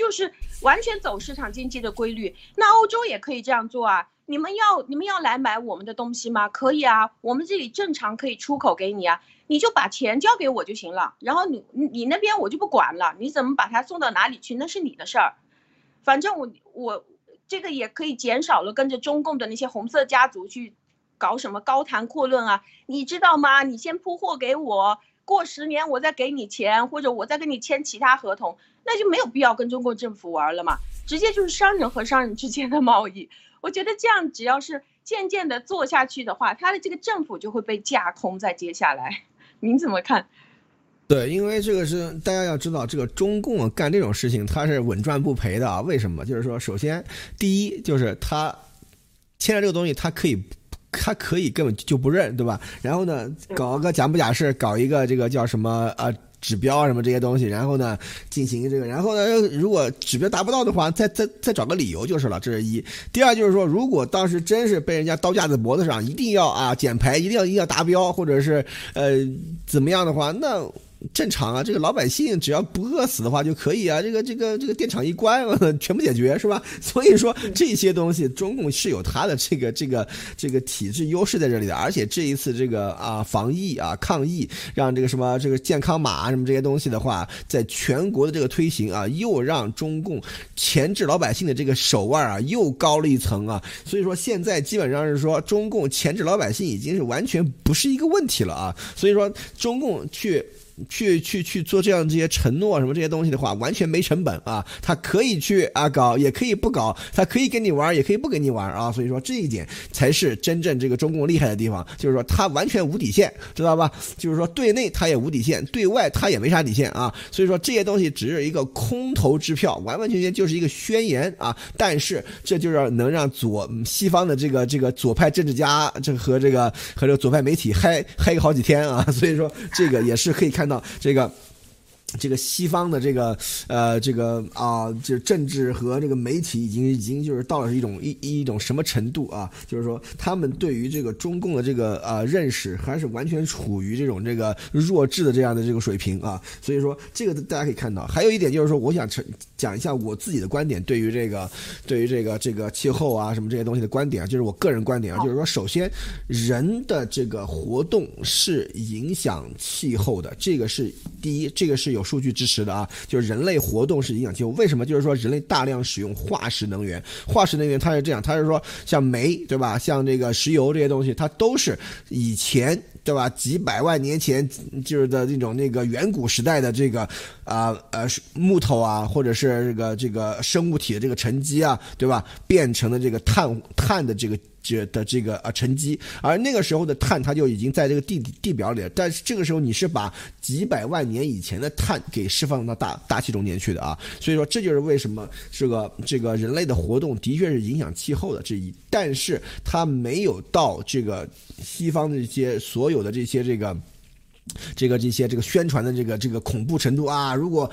[SPEAKER 2] 就是完全走市场经济的规律，那欧洲也可以这样做啊！你们要你们要来买我们的东西吗？可以啊，我们这里正常可以出口给你啊，你就把钱交给我就行了。然后你你那边我就不管了，你怎么把它送到哪里去那是你的事儿。反正我我这个也可以减少了跟着中共的那些红色家族去搞什么高谈阔论啊，你知道吗？你先铺货给我。过十年我再给你钱，或者我再跟你签其他合同，那就没有必要跟中国政府玩了嘛，直接就是商人和商人之间的贸易。我觉得这样只要是渐渐的做下去的话，他的这个政府就会被架空。在接下来，您怎么看？
[SPEAKER 1] 对，因为这个是大家要知道，这个中共干这种事情，他是稳赚不赔的啊。为什么？就是说，首先第一就是他签了这个东西，他可以。他可以根本就不认，对吧？然后呢，搞个假不假释，搞一个这个叫什么呃指标什么这些东西，然后呢进行这个，然后呢如果指标达不到的话，再再再找个理由就是了。这是一。第二就是说，如果当时真是被人家刀架在脖子上，一定要啊减排，一定要一定要达标，或者是呃怎么样的话，那。正常啊，这个老百姓只要不饿死的话就可以啊。这个这个这个电厂一关，全部解决是吧？所以说这些东西，中共是有它的这个这个这个体制优势在这里的。而且这一次这个啊防疫啊抗疫，让这个什么这个健康码什么这些东西的话，在全国的这个推行啊，又让中共钳制老百姓的这个手腕啊又高了一层啊。所以说现在基本上是说中共钳制老百姓已经是完全不是一个问题了啊。所以说中共去。去去去做这样这些承诺什么这些东西的话，完全没成本啊！他可以去啊搞，也可以不搞，他可以跟你玩，也可以不跟你玩啊！所以说这一点才是真正这个中共厉害的地方，就是说他完全无底线，知道吧？就是说对内他也无底线，对外他也没啥底线啊！所以说这些东西只是一个空头支票，完完全全就是一个宣言啊！但是这就是能让左西方的这个这个左派政治家这和这个和这个左派媒体嗨嗨个好几天啊！所以说这个也是可以看。那这个。这个西方的这个呃这个啊，就是政治和这个媒体已经已经就是到了一种一一种什么程度啊？就是说他们对于这个中共的这个呃认识还是完全处于这种这个弱智的这样的这个水平啊。所以说这个大家可以看到，还有一点就是说，我想讲一下我自己的观点，对于这个对于这个这个气候啊什么这些东西的观点啊，就是我个人观点啊，就是说首先人的这个活动是影响气候的，这个是第一，这个是有。有数据支持的啊，就是人类活动是影响气候。为什么？就是说人类大量使用化石能源，化石能源它是这样，它是说像煤对吧，像这个石油这些东西，它都是以前对吧，几百万年前就是的那种那个远古时代的这个啊呃木头啊，或者是这个这个生物体的这个沉积啊，对吧，变成了这个碳碳的这个。这的这个啊沉积，而那个时候的碳它就已经在这个地地表里了。但是这个时候你是把几百万年以前的碳给释放到大大气中间去的啊，所以说这就是为什么这个这个人类的活动的确是影响气候的这一，但是它没有到这个西方的这些所有的这些这个这个这些这个宣传的这个这个恐怖程度啊，如果。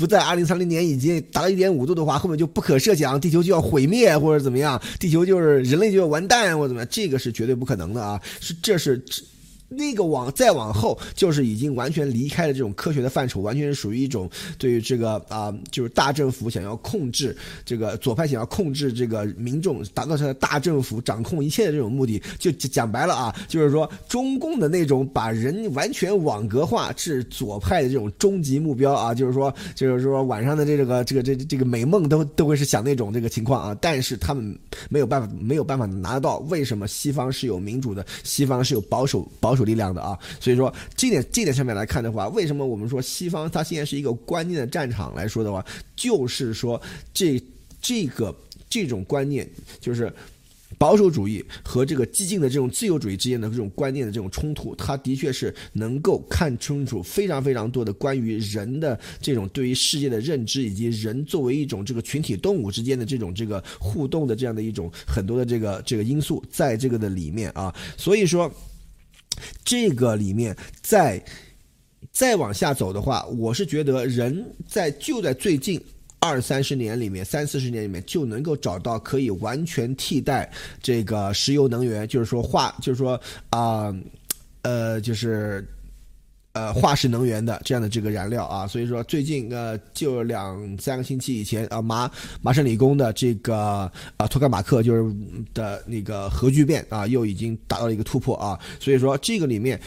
[SPEAKER 1] 不在二零三零年已经达到一点五度的话，后面就不可设想，地球就要毁灭或者怎么样，地球就是人类就要完蛋或者怎么样，这个是绝对不可能的啊！是这是。那个往再往后，就是已经完全离开了这种科学的范畴，完全是属于一种对于这个啊，就是大政府想要控制这个左派想要控制这个民众，达到他的大政府掌控一切的这种目的。就讲白了啊，就是说中共的那种把人完全网格化是左派的这种终极目标啊，就是说就是说晚上的这个这个这这个美梦都都会是想那种这个情况啊，但是他们没有办法没有办法拿得到。为什么西方是有民主的，西方是有保守保守？有力量的啊，所以说这点这点上面来看的话，为什么我们说西方它现在是一个关键的战场来说的话，就是说这这个这种观念就是保守主义和这个激进的这种自由主义之间的这种观念的这种冲突，它的确是能够看清楚非常非常多的关于人的这种对于世界的认知，以及人作为一种这个群体动物之间的这种这个互动的这样的一种很多的这个这个因素在这个的里面啊，所以说。这个里面再再往下走的话，我是觉得人在就在最近二三十年里面、三四十年里面就能够找到可以完全替代这个石油能源，就是说化，就是说啊，呃，就是呃化石能源的这样的这个燃料啊。所以说最近呃就两三个星期以前啊，麻麻省理工的这个啊托卡马克就是的那个核聚变啊，又已经达到了一个突破啊。所以说这个里面。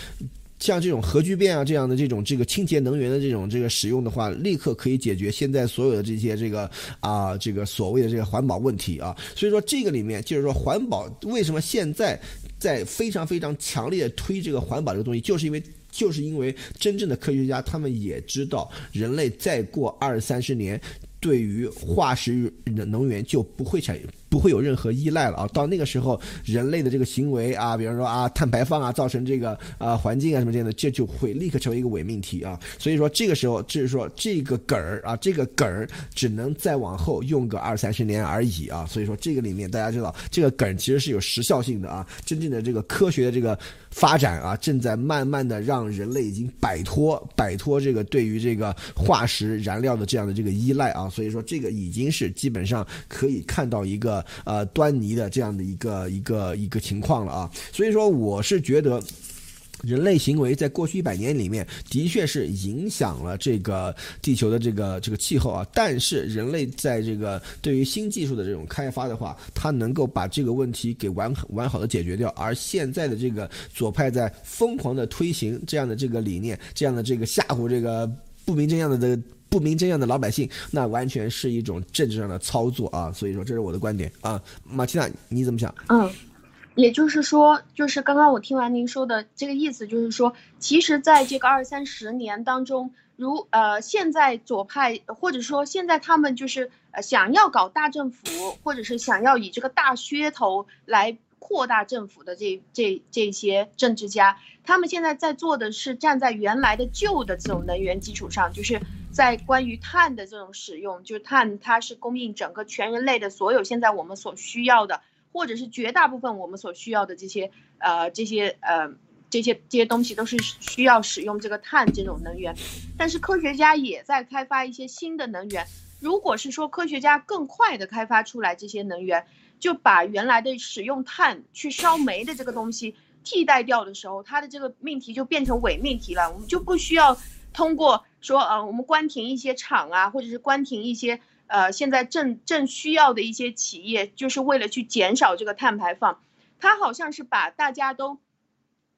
[SPEAKER 1] 像这种核聚变啊，这样的这种这个清洁能源的这种这个使用的话，立刻可以解决现在所有的这些这个啊这个所谓的这个环保问题啊。所以说这个里面就是说环保为什么现在在非常非常强烈的推这个环保这个东西，就是因为就是因为真正的科学家他们也知道，人类再过二三十年，对于化石能源就不会产。不会有任何依赖了啊！到那个时候，人类的这个行为啊，比方说啊，碳排放啊，造成这个啊环境啊什么这样的，这就会立刻成为一个伪命题啊！所以说这个时候，就是说这个梗儿啊，这个梗儿只能再往后用个二三十年而已啊！所以说这个里面大家知道，这个梗其实是有时效性的啊！真正的这个科学的这个发展啊，正在慢慢的让人类已经摆脱摆脱这个对于这个化石燃料的这样的这个依赖啊！所以说这个已经是基本上可以看到一个。呃，端倪的这样的一个一个一个情况了啊，所以说我是觉得，人类行为在过去一百年里面的确是影响了这个地球的这个这个气候啊，但是人类在这个对于新技术的这种开发的话，它能够把这个问题给完完好的解决掉，而现在的这个左派在疯狂的推行这样的这个理念，这样的这个吓唬这个不明真相的这个。不明真相的老百姓，那完全是一种政治上的操作啊！所以说，这是我的观点啊。马奇娜，你怎么想？
[SPEAKER 2] 嗯，也就是说，就是刚刚我听完您说的这个意思，就是说，其实在这个二三十年当中，如呃，现在左派或者说现在他们就是呃想要搞大政府，或者是想要以这个大噱头来扩大政府的这这这些政治家，他们现在在做的是站在原来的旧的这种能源基础上，就是。在关于碳的这种使用，就是碳它是供应整个全人类的所有现在我们所需要的，或者是绝大部分我们所需要的这些呃这些呃这些这些东西都是需要使用这个碳这种能源。但是科学家也在开发一些新的能源。如果是说科学家更快的开发出来这些能源，就把原来的使用碳去烧煤的这个东西替代掉的时候，它的这个命题就变成伪命题了。我们就不需要通过。说呃，我们关停一些厂啊，或者是关停一些呃，现在正正需要的一些企业，就是为了去减少这个碳排放。它好像是把大家都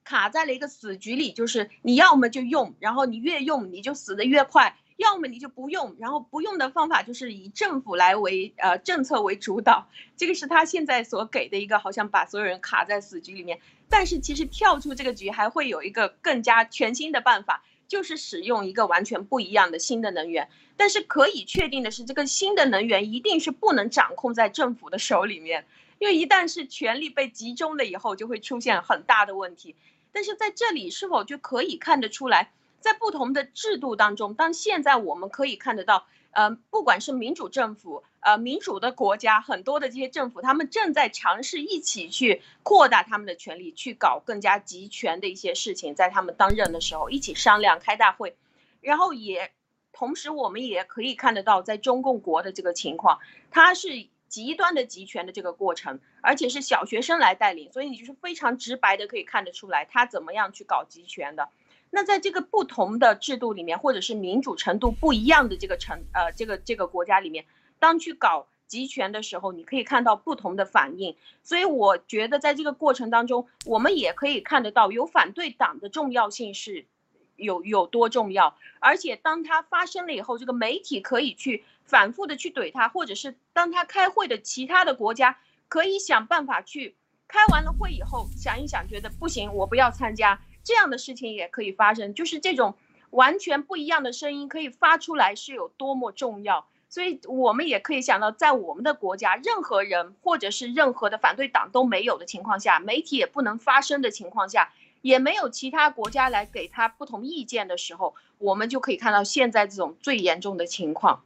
[SPEAKER 2] 卡在了一个死局里，就是你要么就用，然后你越用你就死的越快；要么你就不用，然后不用的方法就是以政府来为呃政策为主导。这个是他现在所给的一个，好像把所有人卡在死局里面。但是其实跳出这个局，还会有一个更加全新的办法。就是使用一个完全不一样的新的能源，但是可以确定的是，这个新的能源一定是不能掌控在政府的手里面，因为一旦是权力被集中了以后，就会出现很大的问题。但是在这里是否就可以看得出来，在不同的制度当中，当现在我们可以看得到。呃，不管是民主政府，呃，民主的国家，很多的这些政府，他们正在尝试一起去扩大他们的权利，去搞更加集权的一些事情，在他们当任的时候，一起商量开大会，然后也同时我们也可以看得到，在中共国的这个情况，它是极端的集权的这个过程，而且是小学生来带领，所以你就是非常直白的可以看得出来，他怎么样去搞集权的。那在这个不同的制度里面，或者是民主程度不一样的这个城呃这个这个国家里面，当去搞。集权的时候，你可以看到不同的反应，所以我觉得在这个过程当中，我们也可以看得到有反对党的重要性是有有多重要，而且当它发生了以后，这个媒体可以去反复的去怼他，或者是当他开会的其他的国家可以想办法去开完了会以后想一想，觉得不行，我不要参加，这样的事情也可以发生，就是这种完全不一样的声音可以发出来是有多么重要。所以我们也可以想到，在我们的国家，任何人或者是任何的反对党都没有的情况下，媒体也不能发声的情况下，也没有其他国家来给他不同意见的时候，我们就可以看到现在这种最严重的情况。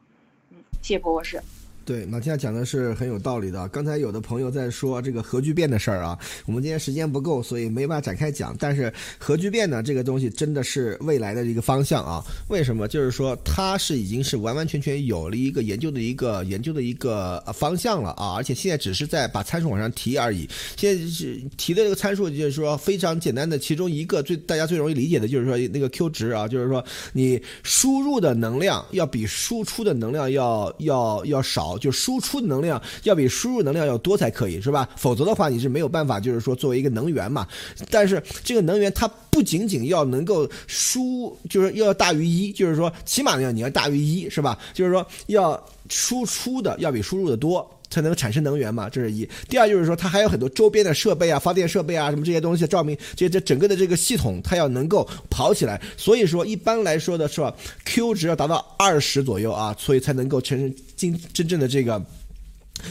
[SPEAKER 2] 嗯，谢谢博士。
[SPEAKER 1] 对，马天亚讲的是很有道理的。刚才有的朋友在说这个核聚变的事儿啊，我们今天时间不够，所以没办法展开讲。但是核聚变呢，这个东西真的是未来的一个方向啊。为什么？就是说它是已经是完完全全有了一个研究的一个研究的一个方向了啊，而且现在只是在把参数往上提而已。现在是提的这个参数，就是说非常简单的，其中一个最大家最容易理解的就是说那个 Q 值啊，就是说你输入的能量要比输出的能量要要要少。就输出能量要比输入能量要多才可以，是吧？否则的话你是没有办法，就是说作为一个能源嘛。但是这个能源它不仅仅要能够输，就是要大于一，就是说起码要你要大于一，是吧？就是说要输出的要比输入的多，才能产生能源嘛。这是一。第二就是说它还有很多周边的设备啊，发电设备啊，什么这些东西，照明这这整个的这个系统它要能够跑起来。所以说一般来说的是吧，Q 值要达到二十左右啊，所以才能够成。真真正的这个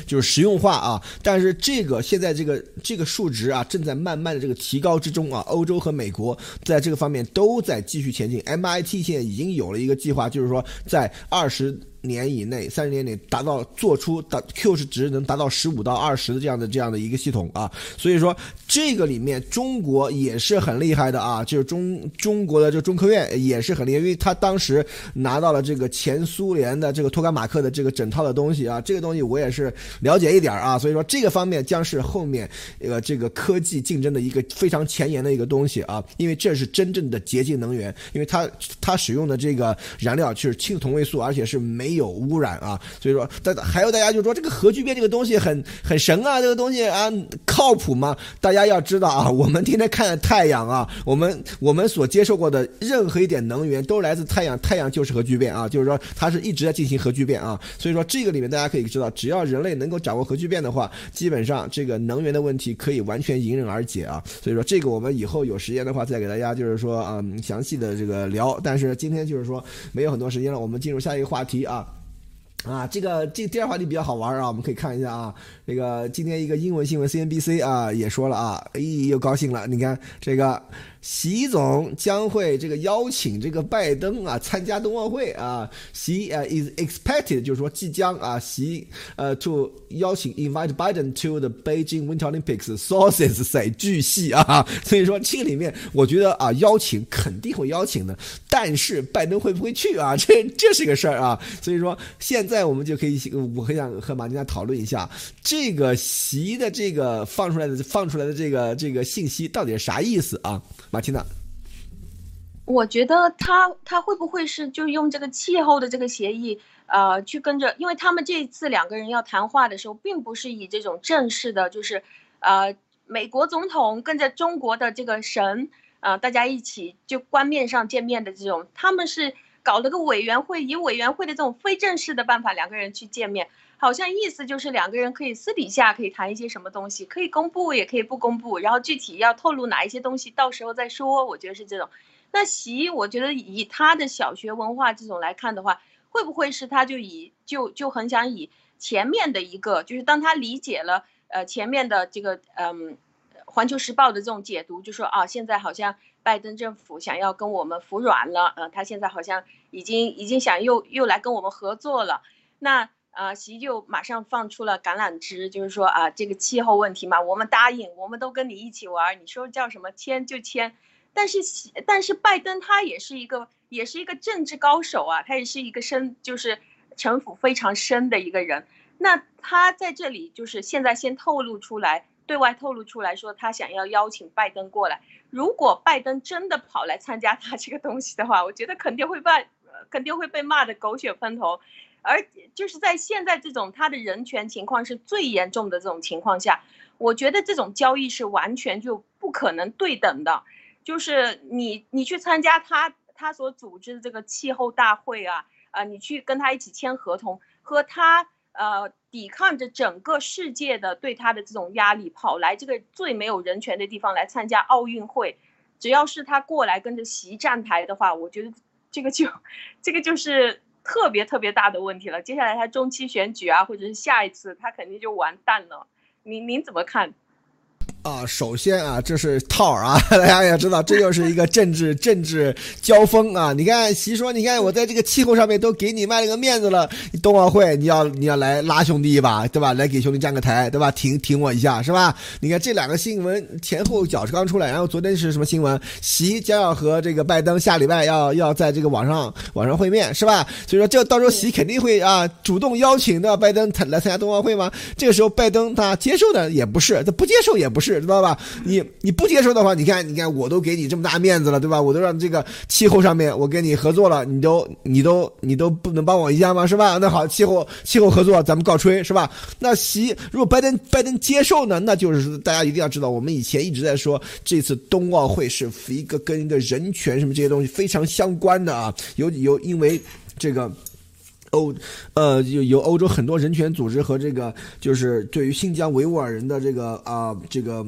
[SPEAKER 1] 就是实用化啊，但是这个现在这个这个数值啊，正在慢慢的这个提高之中啊。欧洲和美国在这个方面都在继续前进。MIT 现在已经有了一个计划，就是说在二十。年以内，三十年内达到做出达 Q 是值能达到十五到二十的这样的这样的一个系统啊，所以说这个里面中国也是很厉害的啊，就是中中国的这中科院也是很厉害，因为他当时拿到了这个前苏联的这个托卡马克的这个整套的东西啊，这个东西我也是了解一点啊，所以说这个方面将是后面呃这个科技竞争的一个非常前沿的一个东西啊，因为这是真正的洁净能源，因为它它使用的这个燃料就是氢同位素，而且是没。有污染啊，所以说，大还有大家就说这个核聚变这个东西很很神啊，这个东西啊靠谱吗？大家要知道啊，我们天天看太阳啊，我们我们所接受过的任何一点能源都来自太阳，太阳就是核聚变啊，就是说它是一直在进行核聚变啊，所以说这个里面大家可以知道，只要人类能够掌握核聚变的话，基本上这个能源的问题可以完全迎刃而解啊，所以说这个我们以后有时间的话再给大家就是说嗯详细的这个聊，但是今天就是说没有很多时间了，我们进入下一个话题啊。啊，这个这第二话题比较好玩啊，我们可以看一下啊。这个今天一个英文新闻，CNBC 啊也说了啊，哎又高兴了，你看这个。习总将会这个邀请这个拜登啊参加冬奥会啊，习呃 is expected 就是说即将啊习呃 to 邀请 invite Biden to the Beijing Winter Olympics sources say 据悉啊，所以说这个里面我觉得啊邀请肯定会邀请的，但是拜登会不会去啊？这这是个事儿啊，所以说现在我们就可以我很想和马丁娜讨论一下这个习的这个放出来的放出来的这个这个信息到底是啥意思啊？马蒂娜，
[SPEAKER 2] 我觉得他他会不会是就用这个气候的这个协议，呃，去跟着？因为他们这一次两个人要谈话的时候，并不是以这种正式的，就是呃，美国总统跟着中国的这个神，啊，大家一起就官面上见面的这种，他们是搞了个委员会，以委员会的这种非正式的办法，两个人去见面。好像意思就是两个人可以私底下可以谈一些什么东西，可以公布也可以不公布，然后具体要透露哪一些东西，到时候再说。我觉得是这种。那习，我觉得以他的小学文化这种来看的话，会不会是他就以就就很想以前面的一个，就是当他理解了呃前面的这个嗯环球时报的这种解读，就说啊现在好像拜登政府想要跟我们服软了，呃他现在好像已经已经想又又来跟我们合作了，那。啊，习就马上放出了橄榄枝，就是说啊，这个气候问题嘛，我们答应，我们都跟你一起玩，你说叫什么签就签。但是，但是拜登他也是一个也是一个政治高手啊，他也是一个深就是城府非常深的一个人。那他在这里就是现在先透露出来，对外透露出来说他想要邀请拜登过来。如果拜登真的跑来参加他这个东西的话，我觉得肯定会被肯定会被骂的狗血喷头。而就是在现在这种他的人权情况是最严重的这种情况下，我觉得这种交易是完全就不可能对等的。就是你你去参加他他所组织的这个气候大会啊啊，你去跟他一起签合同，和他呃抵抗着整个世界的对他的这种压力，跑来这个最没有人权的地方来参加奥运会，只要是他过来跟着席站台的话，我觉得这个就这个就是。特别特别大的问题了，接下来他中期选举啊，或者是下一次，他肯定就完蛋了。您您怎么看？
[SPEAKER 1] 啊，首先啊，这是套儿啊，大家也知道，这又是一个政治 政治交锋啊。你看，习说，你看我在这个气候上面都给你卖了个面子了，冬奥会你要你要来拉兄弟一把，对吧？来给兄弟站个台，对吧？挺挺我一下，是吧？你看这两个新闻前后脚是刚出来，然后昨天是什么新闻？习将要和这个拜登下礼拜要 要在这个网上网上会面，是吧？所以说这到时候习肯定会啊主动邀请的拜登来参加冬奥会吗？这个时候拜登他接受的也不是，他不接受也不是。知道吧？你你不接受的话，你看，你看，我都给你这么大面子了，对吧？我都让这个气候上面我跟你合作了，你都你都你都不能帮我一下吗？是吧？那好，气候气候合作，咱们告吹，是吧？那习如果拜登拜登接受呢？那就是大家一定要知道，我们以前一直在说，这次冬奥会是一个跟一个人权什么这些东西非常相关的啊，有有因为这个。欧，呃，有有欧洲很多人权组织和这个，就是对于新疆维吾尔人的这个啊，这个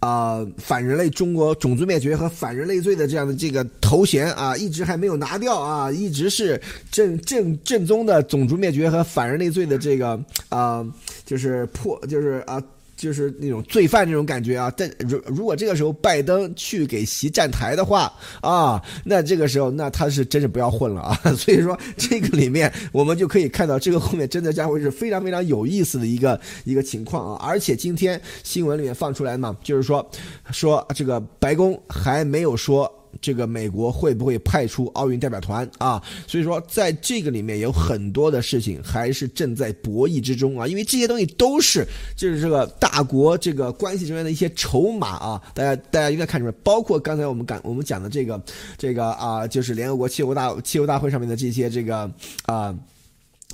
[SPEAKER 1] 啊反人类中国种族灭绝和反人类罪的这样的这个头衔啊，一直还没有拿掉啊，一直是正正正宗的种族灭绝和反人类罪的这个啊，就是破，就是啊。就是那种罪犯那种感觉啊，但如如果这个时候拜登去给习站台的话啊，那这个时候那他是真是不要混了啊。所以说这个里面我们就可以看到，这个后面真的将会是非常非常有意思的一个一个情况啊。而且今天新闻里面放出来嘛，就是说说这个白宫还没有说。这个美国会不会派出奥运代表团啊？所以说，在这个里面有很多的事情还是正在博弈之中啊，因为这些东西都是就是这个大国这个关系中间的一些筹码啊。大家大家应该看出来，包括刚才我们讲我们讲的这个这个啊，就是联合国气候大气候大会上面的这些这个啊。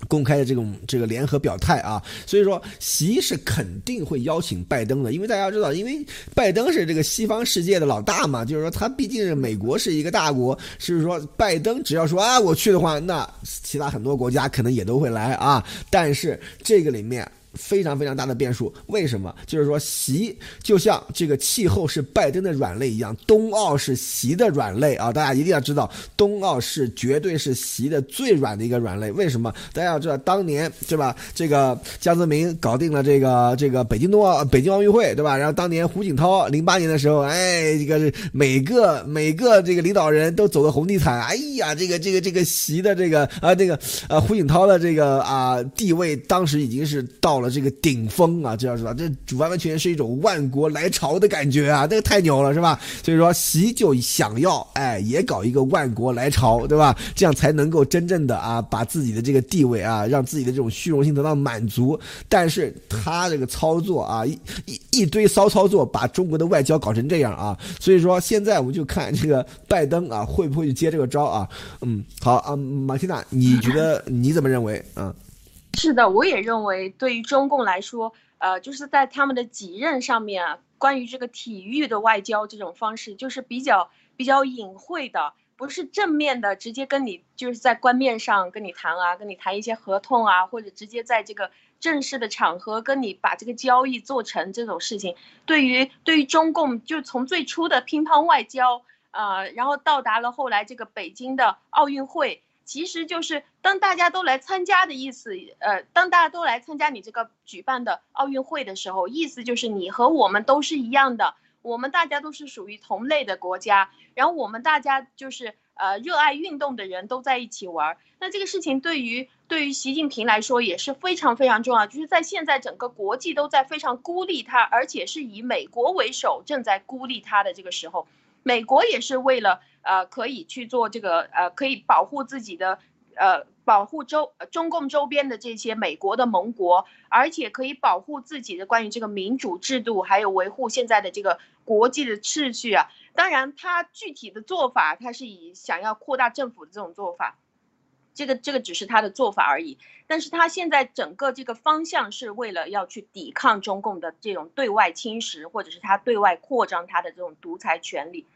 [SPEAKER 1] 公开的这种这个联合表态啊，所以说习是肯定会邀请拜登的，因为大家知道，因为拜登是这个西方世界的老大嘛，就是说他毕竟是美国是一个大国，是说拜登只要说啊我去的话，那其他很多国家可能也都会来啊，但是这个里面。非常非常大的变数，为什么？就是说，习就像这个气候是拜登的软肋一样，冬奥是习的软肋啊！大家一定要知道，冬奥是绝对是习的最软的一个软肋。为什么？大家要知道，当年对吧？这个江泽民搞定了这个这个北京冬奥、北京奥运会，对吧？然后当年胡锦涛零八年的时候，哎，这个每个每个这个领导人都走的红地毯，哎呀，这个这个这个习的这个啊，这个呃胡锦涛的这个啊地位，当时已经是到了。这个顶峰啊，这要知道，这完完全全是一种万国来朝的感觉啊，这个太牛了，是吧？所以说，习就想要，哎，也搞一个万国来朝，对吧？这样才能够真正的啊，把自己的这个地位啊，让自己的这种虚荣心得到满足。但是他这个操作啊，一一一堆骚操作，把中国的外交搞成这样啊。所以说，现在我们就看这个拜登啊，会不会去接这个招啊？嗯，好啊，马蒂娜，你觉得你怎么认为啊？
[SPEAKER 2] 是的，我也认为，对于中共来说，呃，就是在他们的己任上面啊，关于这个体育的外交这种方式，就是比较比较隐晦的，不是正面的，直接跟你就是在官面上跟你谈啊，跟你谈一些合同啊，或者直接在这个正式的场合跟你把这个交易做成这种事情，对于对于中共，就从最初的乒乓外交，呃，然后到达了后来这个北京的奥运会。其实就是当大家都来参加的意思，呃，当大家都来参加你这个举办的奥运会的时候，意思就是你和我们都是一样的，我们大家都是属于同类的国家，然后我们大家就是呃热爱运动的人都在一起玩。那这个事情对于对于习近平来说也是非常非常重要，就是在现在整个国际都在非常孤立他，而且是以美国为首正在孤立他的这个时候。美国也是为了呃可以去做这个呃可以保护自己的呃保护周中共周边的这些美国的盟国，而且可以保护自己的关于这个民主制度，还有维护现在的这个国际的秩序啊。当然，他具体的做法，他是以想要扩大政府的这种做法。这个这个只是他的做法而已，但是他现在整个这个方向是为了要去抵抗中共的这种对外侵蚀，或者是他对外扩张他的这种独裁权利。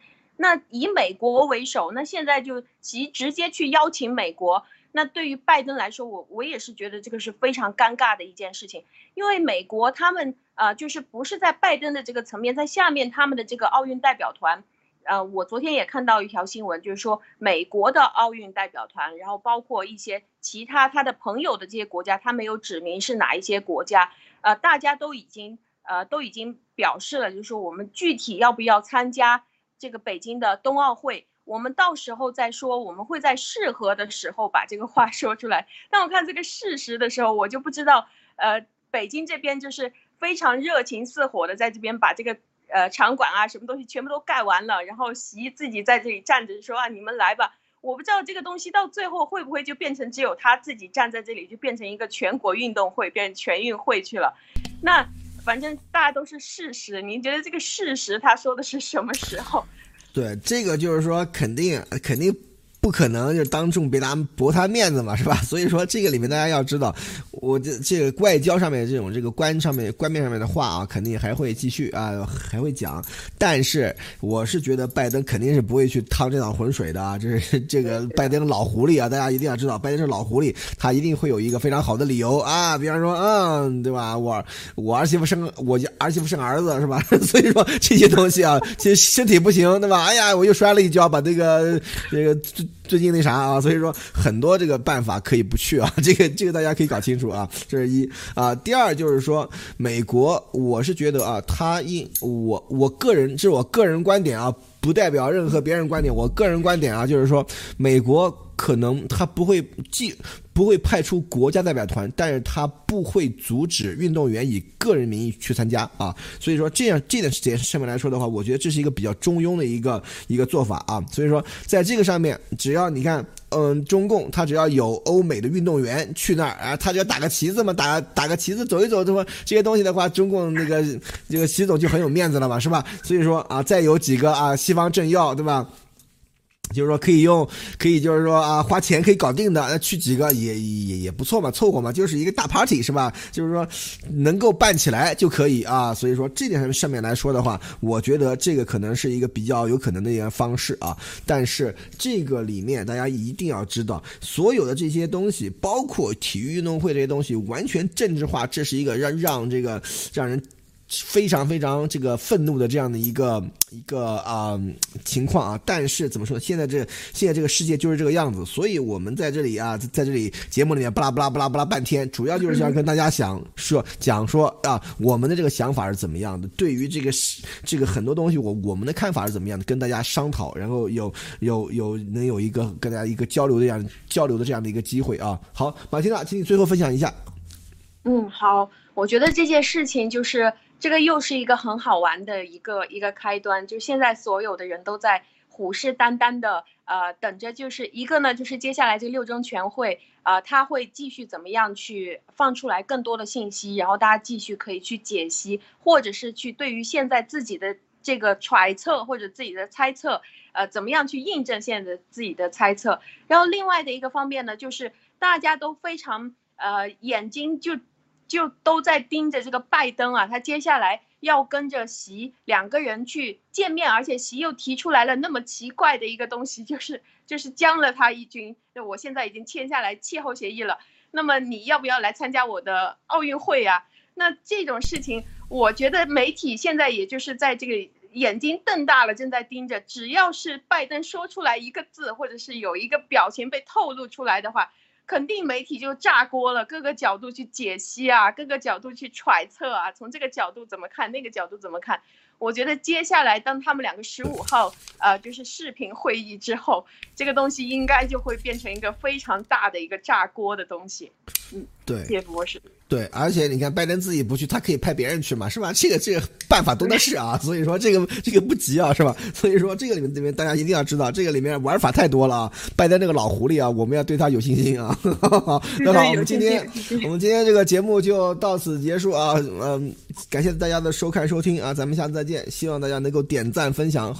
[SPEAKER 2] 那以美国为首，那现在就其直接去邀请美国。那对于拜登来说，我我也是觉得这个是非常尴尬的一件事情，因为美国他们呃就是不是在拜登的这个层面，在下面他们的这个奥运代表团。呃，我昨天也看到一条新闻，就是说美国的奥运代表团，然后包括一些其他他的朋友的这些国家，他没有指明是哪一些国家，呃，大家都已经呃都已经表示了，就是说我们具体要不要参加这个北京的冬奥会，我们到时候再说，我们会在适合的时候把这个话 说出来。当我看这个事实的时候，我就不知道，呃，北京这边就是非常热情似火的在这边把这个。呃，场馆啊，什么东西全部都盖完了，然后习自己在这里站着说啊，你们来吧。我不知道这个东西到最后会不会就变成只有他自己站在这里，就变成一个全国运动会，变成全运会去了。那反正大家都是事实，您觉得这个事实他说的是什么时候？
[SPEAKER 1] 对，这个就是说肯定肯定。不可能就当众别他驳他面子嘛，是吧？所以说这个里面大家要知道，我这这个外交上面这种这个官上面官面上面的话啊，肯定还会继续啊，还会讲。但是我是觉得拜登肯定是不会去趟这趟浑水的啊，这是这个 拜登老狐狸啊，大家一定要知道，拜登是老狐狸，他一定会有一个非常好的理由啊，比方说，嗯，对吧？我我儿媳妇生我儿媳妇生儿子是吧？所以说这些东西啊，其实身体不行对吧？哎呀，我又摔了一跤，把这个这个。最近那啥啊，所以说很多这个办法可以不去啊，这个这个大家可以搞清楚啊，这是一啊。第二就是说，美国，我是觉得啊，他应我我个人这是我个人观点啊，不代表任何别人观点。我个人观点啊，就是说，美国可能他不会既不会派出国家代表团，但是他不会阻止运动员以个人名义去参加啊。所以说这样这段时间上面来说的话，我觉得这是一个比较中庸的一个一个做法啊。所以说在这个上面，只要你看，嗯，中共他只要有欧美的运动员去那儿啊，他只要打个旗子嘛，打打个旗子走一走，这么这些东西的话，中共那个这个习总就很有面子了嘛，是吧？所以说啊，再有几个啊西方政要，对吧？就是说可以用，可以就是说啊，花钱可以搞定的，那去几个也也也不错嘛，凑合嘛，就是一个大 party 是吧？就是说能够办起来就可以啊。所以说这点上面来说的话，我觉得这个可能是一个比较有可能的一个方式啊。但是这个里面大家一定要知道，所有的这些东西，包括体育运动会这些东西，完全政治化，这是一个让让这个让人。非常非常这个愤怒的这样的一个一个啊情况啊，但是怎么说呢？现在这现在这个世界就是这个样子，所以我们在这里啊，在这里节目里面巴拉巴拉巴拉巴拉半天，主要就是想跟大家想说讲说啊，我们的这个想法是怎么样的？对于这个这个很多东西，我我们的看法是怎么样的？跟大家商讨，然后有有有能有一个跟大家一个交流的样交流的这样的一个机会啊。好，马蒂娜，请你最后分享一下。
[SPEAKER 2] 嗯，好，我觉得这件事情就是。这个又是一个很好玩的一个一个开端，就现在所有的人都在虎视眈眈的呃等着，就是一个呢，就是接下来这六中全会啊，他会继续怎么样去放出来更多的信息，然后大家继续可以去解析，或者是去对于现在自己的这个揣测或者自己的猜测，呃，怎么样去印证现在的自己的猜测。然后另外的一个方面呢，就是大家都非常呃眼睛就。就都在盯着这个拜登啊，他接下来要跟着习两个人去见面，而且习又提出来了那么奇怪的一个东西，就是 就是将了他一军。那我现在已经签下来气候协议了，那么你要不要来参加我的奥运会呀？那这种事情，我觉得媒体现在也就是在这个眼睛瞪大了，正在盯着，只要是拜登说出来一个字，或者是有一个表情被透露出来的话。肯定媒体就炸锅了，各个角度去解析啊，各个角度去揣测啊，从这个角度怎么看，那个角度怎么看？我觉得接下来当他们两个十五号呃就是视频会议之后，这个东西应该就会变成一个非常大的一个炸锅的东西。嗯，
[SPEAKER 1] 对。对，而且你看拜登自己不去，他可以派别人去嘛，是吧？这个这个办法多的是啊，所以说这个这个不急啊，是吧？所以说这个里面里面大家一定要知道，这个里面玩法太多了啊。拜登这个老狐狸啊，我们要对他有信心啊。那好，我们今天我们今天这个节目就到此结束啊，嗯，感谢大家的收看收听啊，咱们下次再见，希望大家能够点赞分享。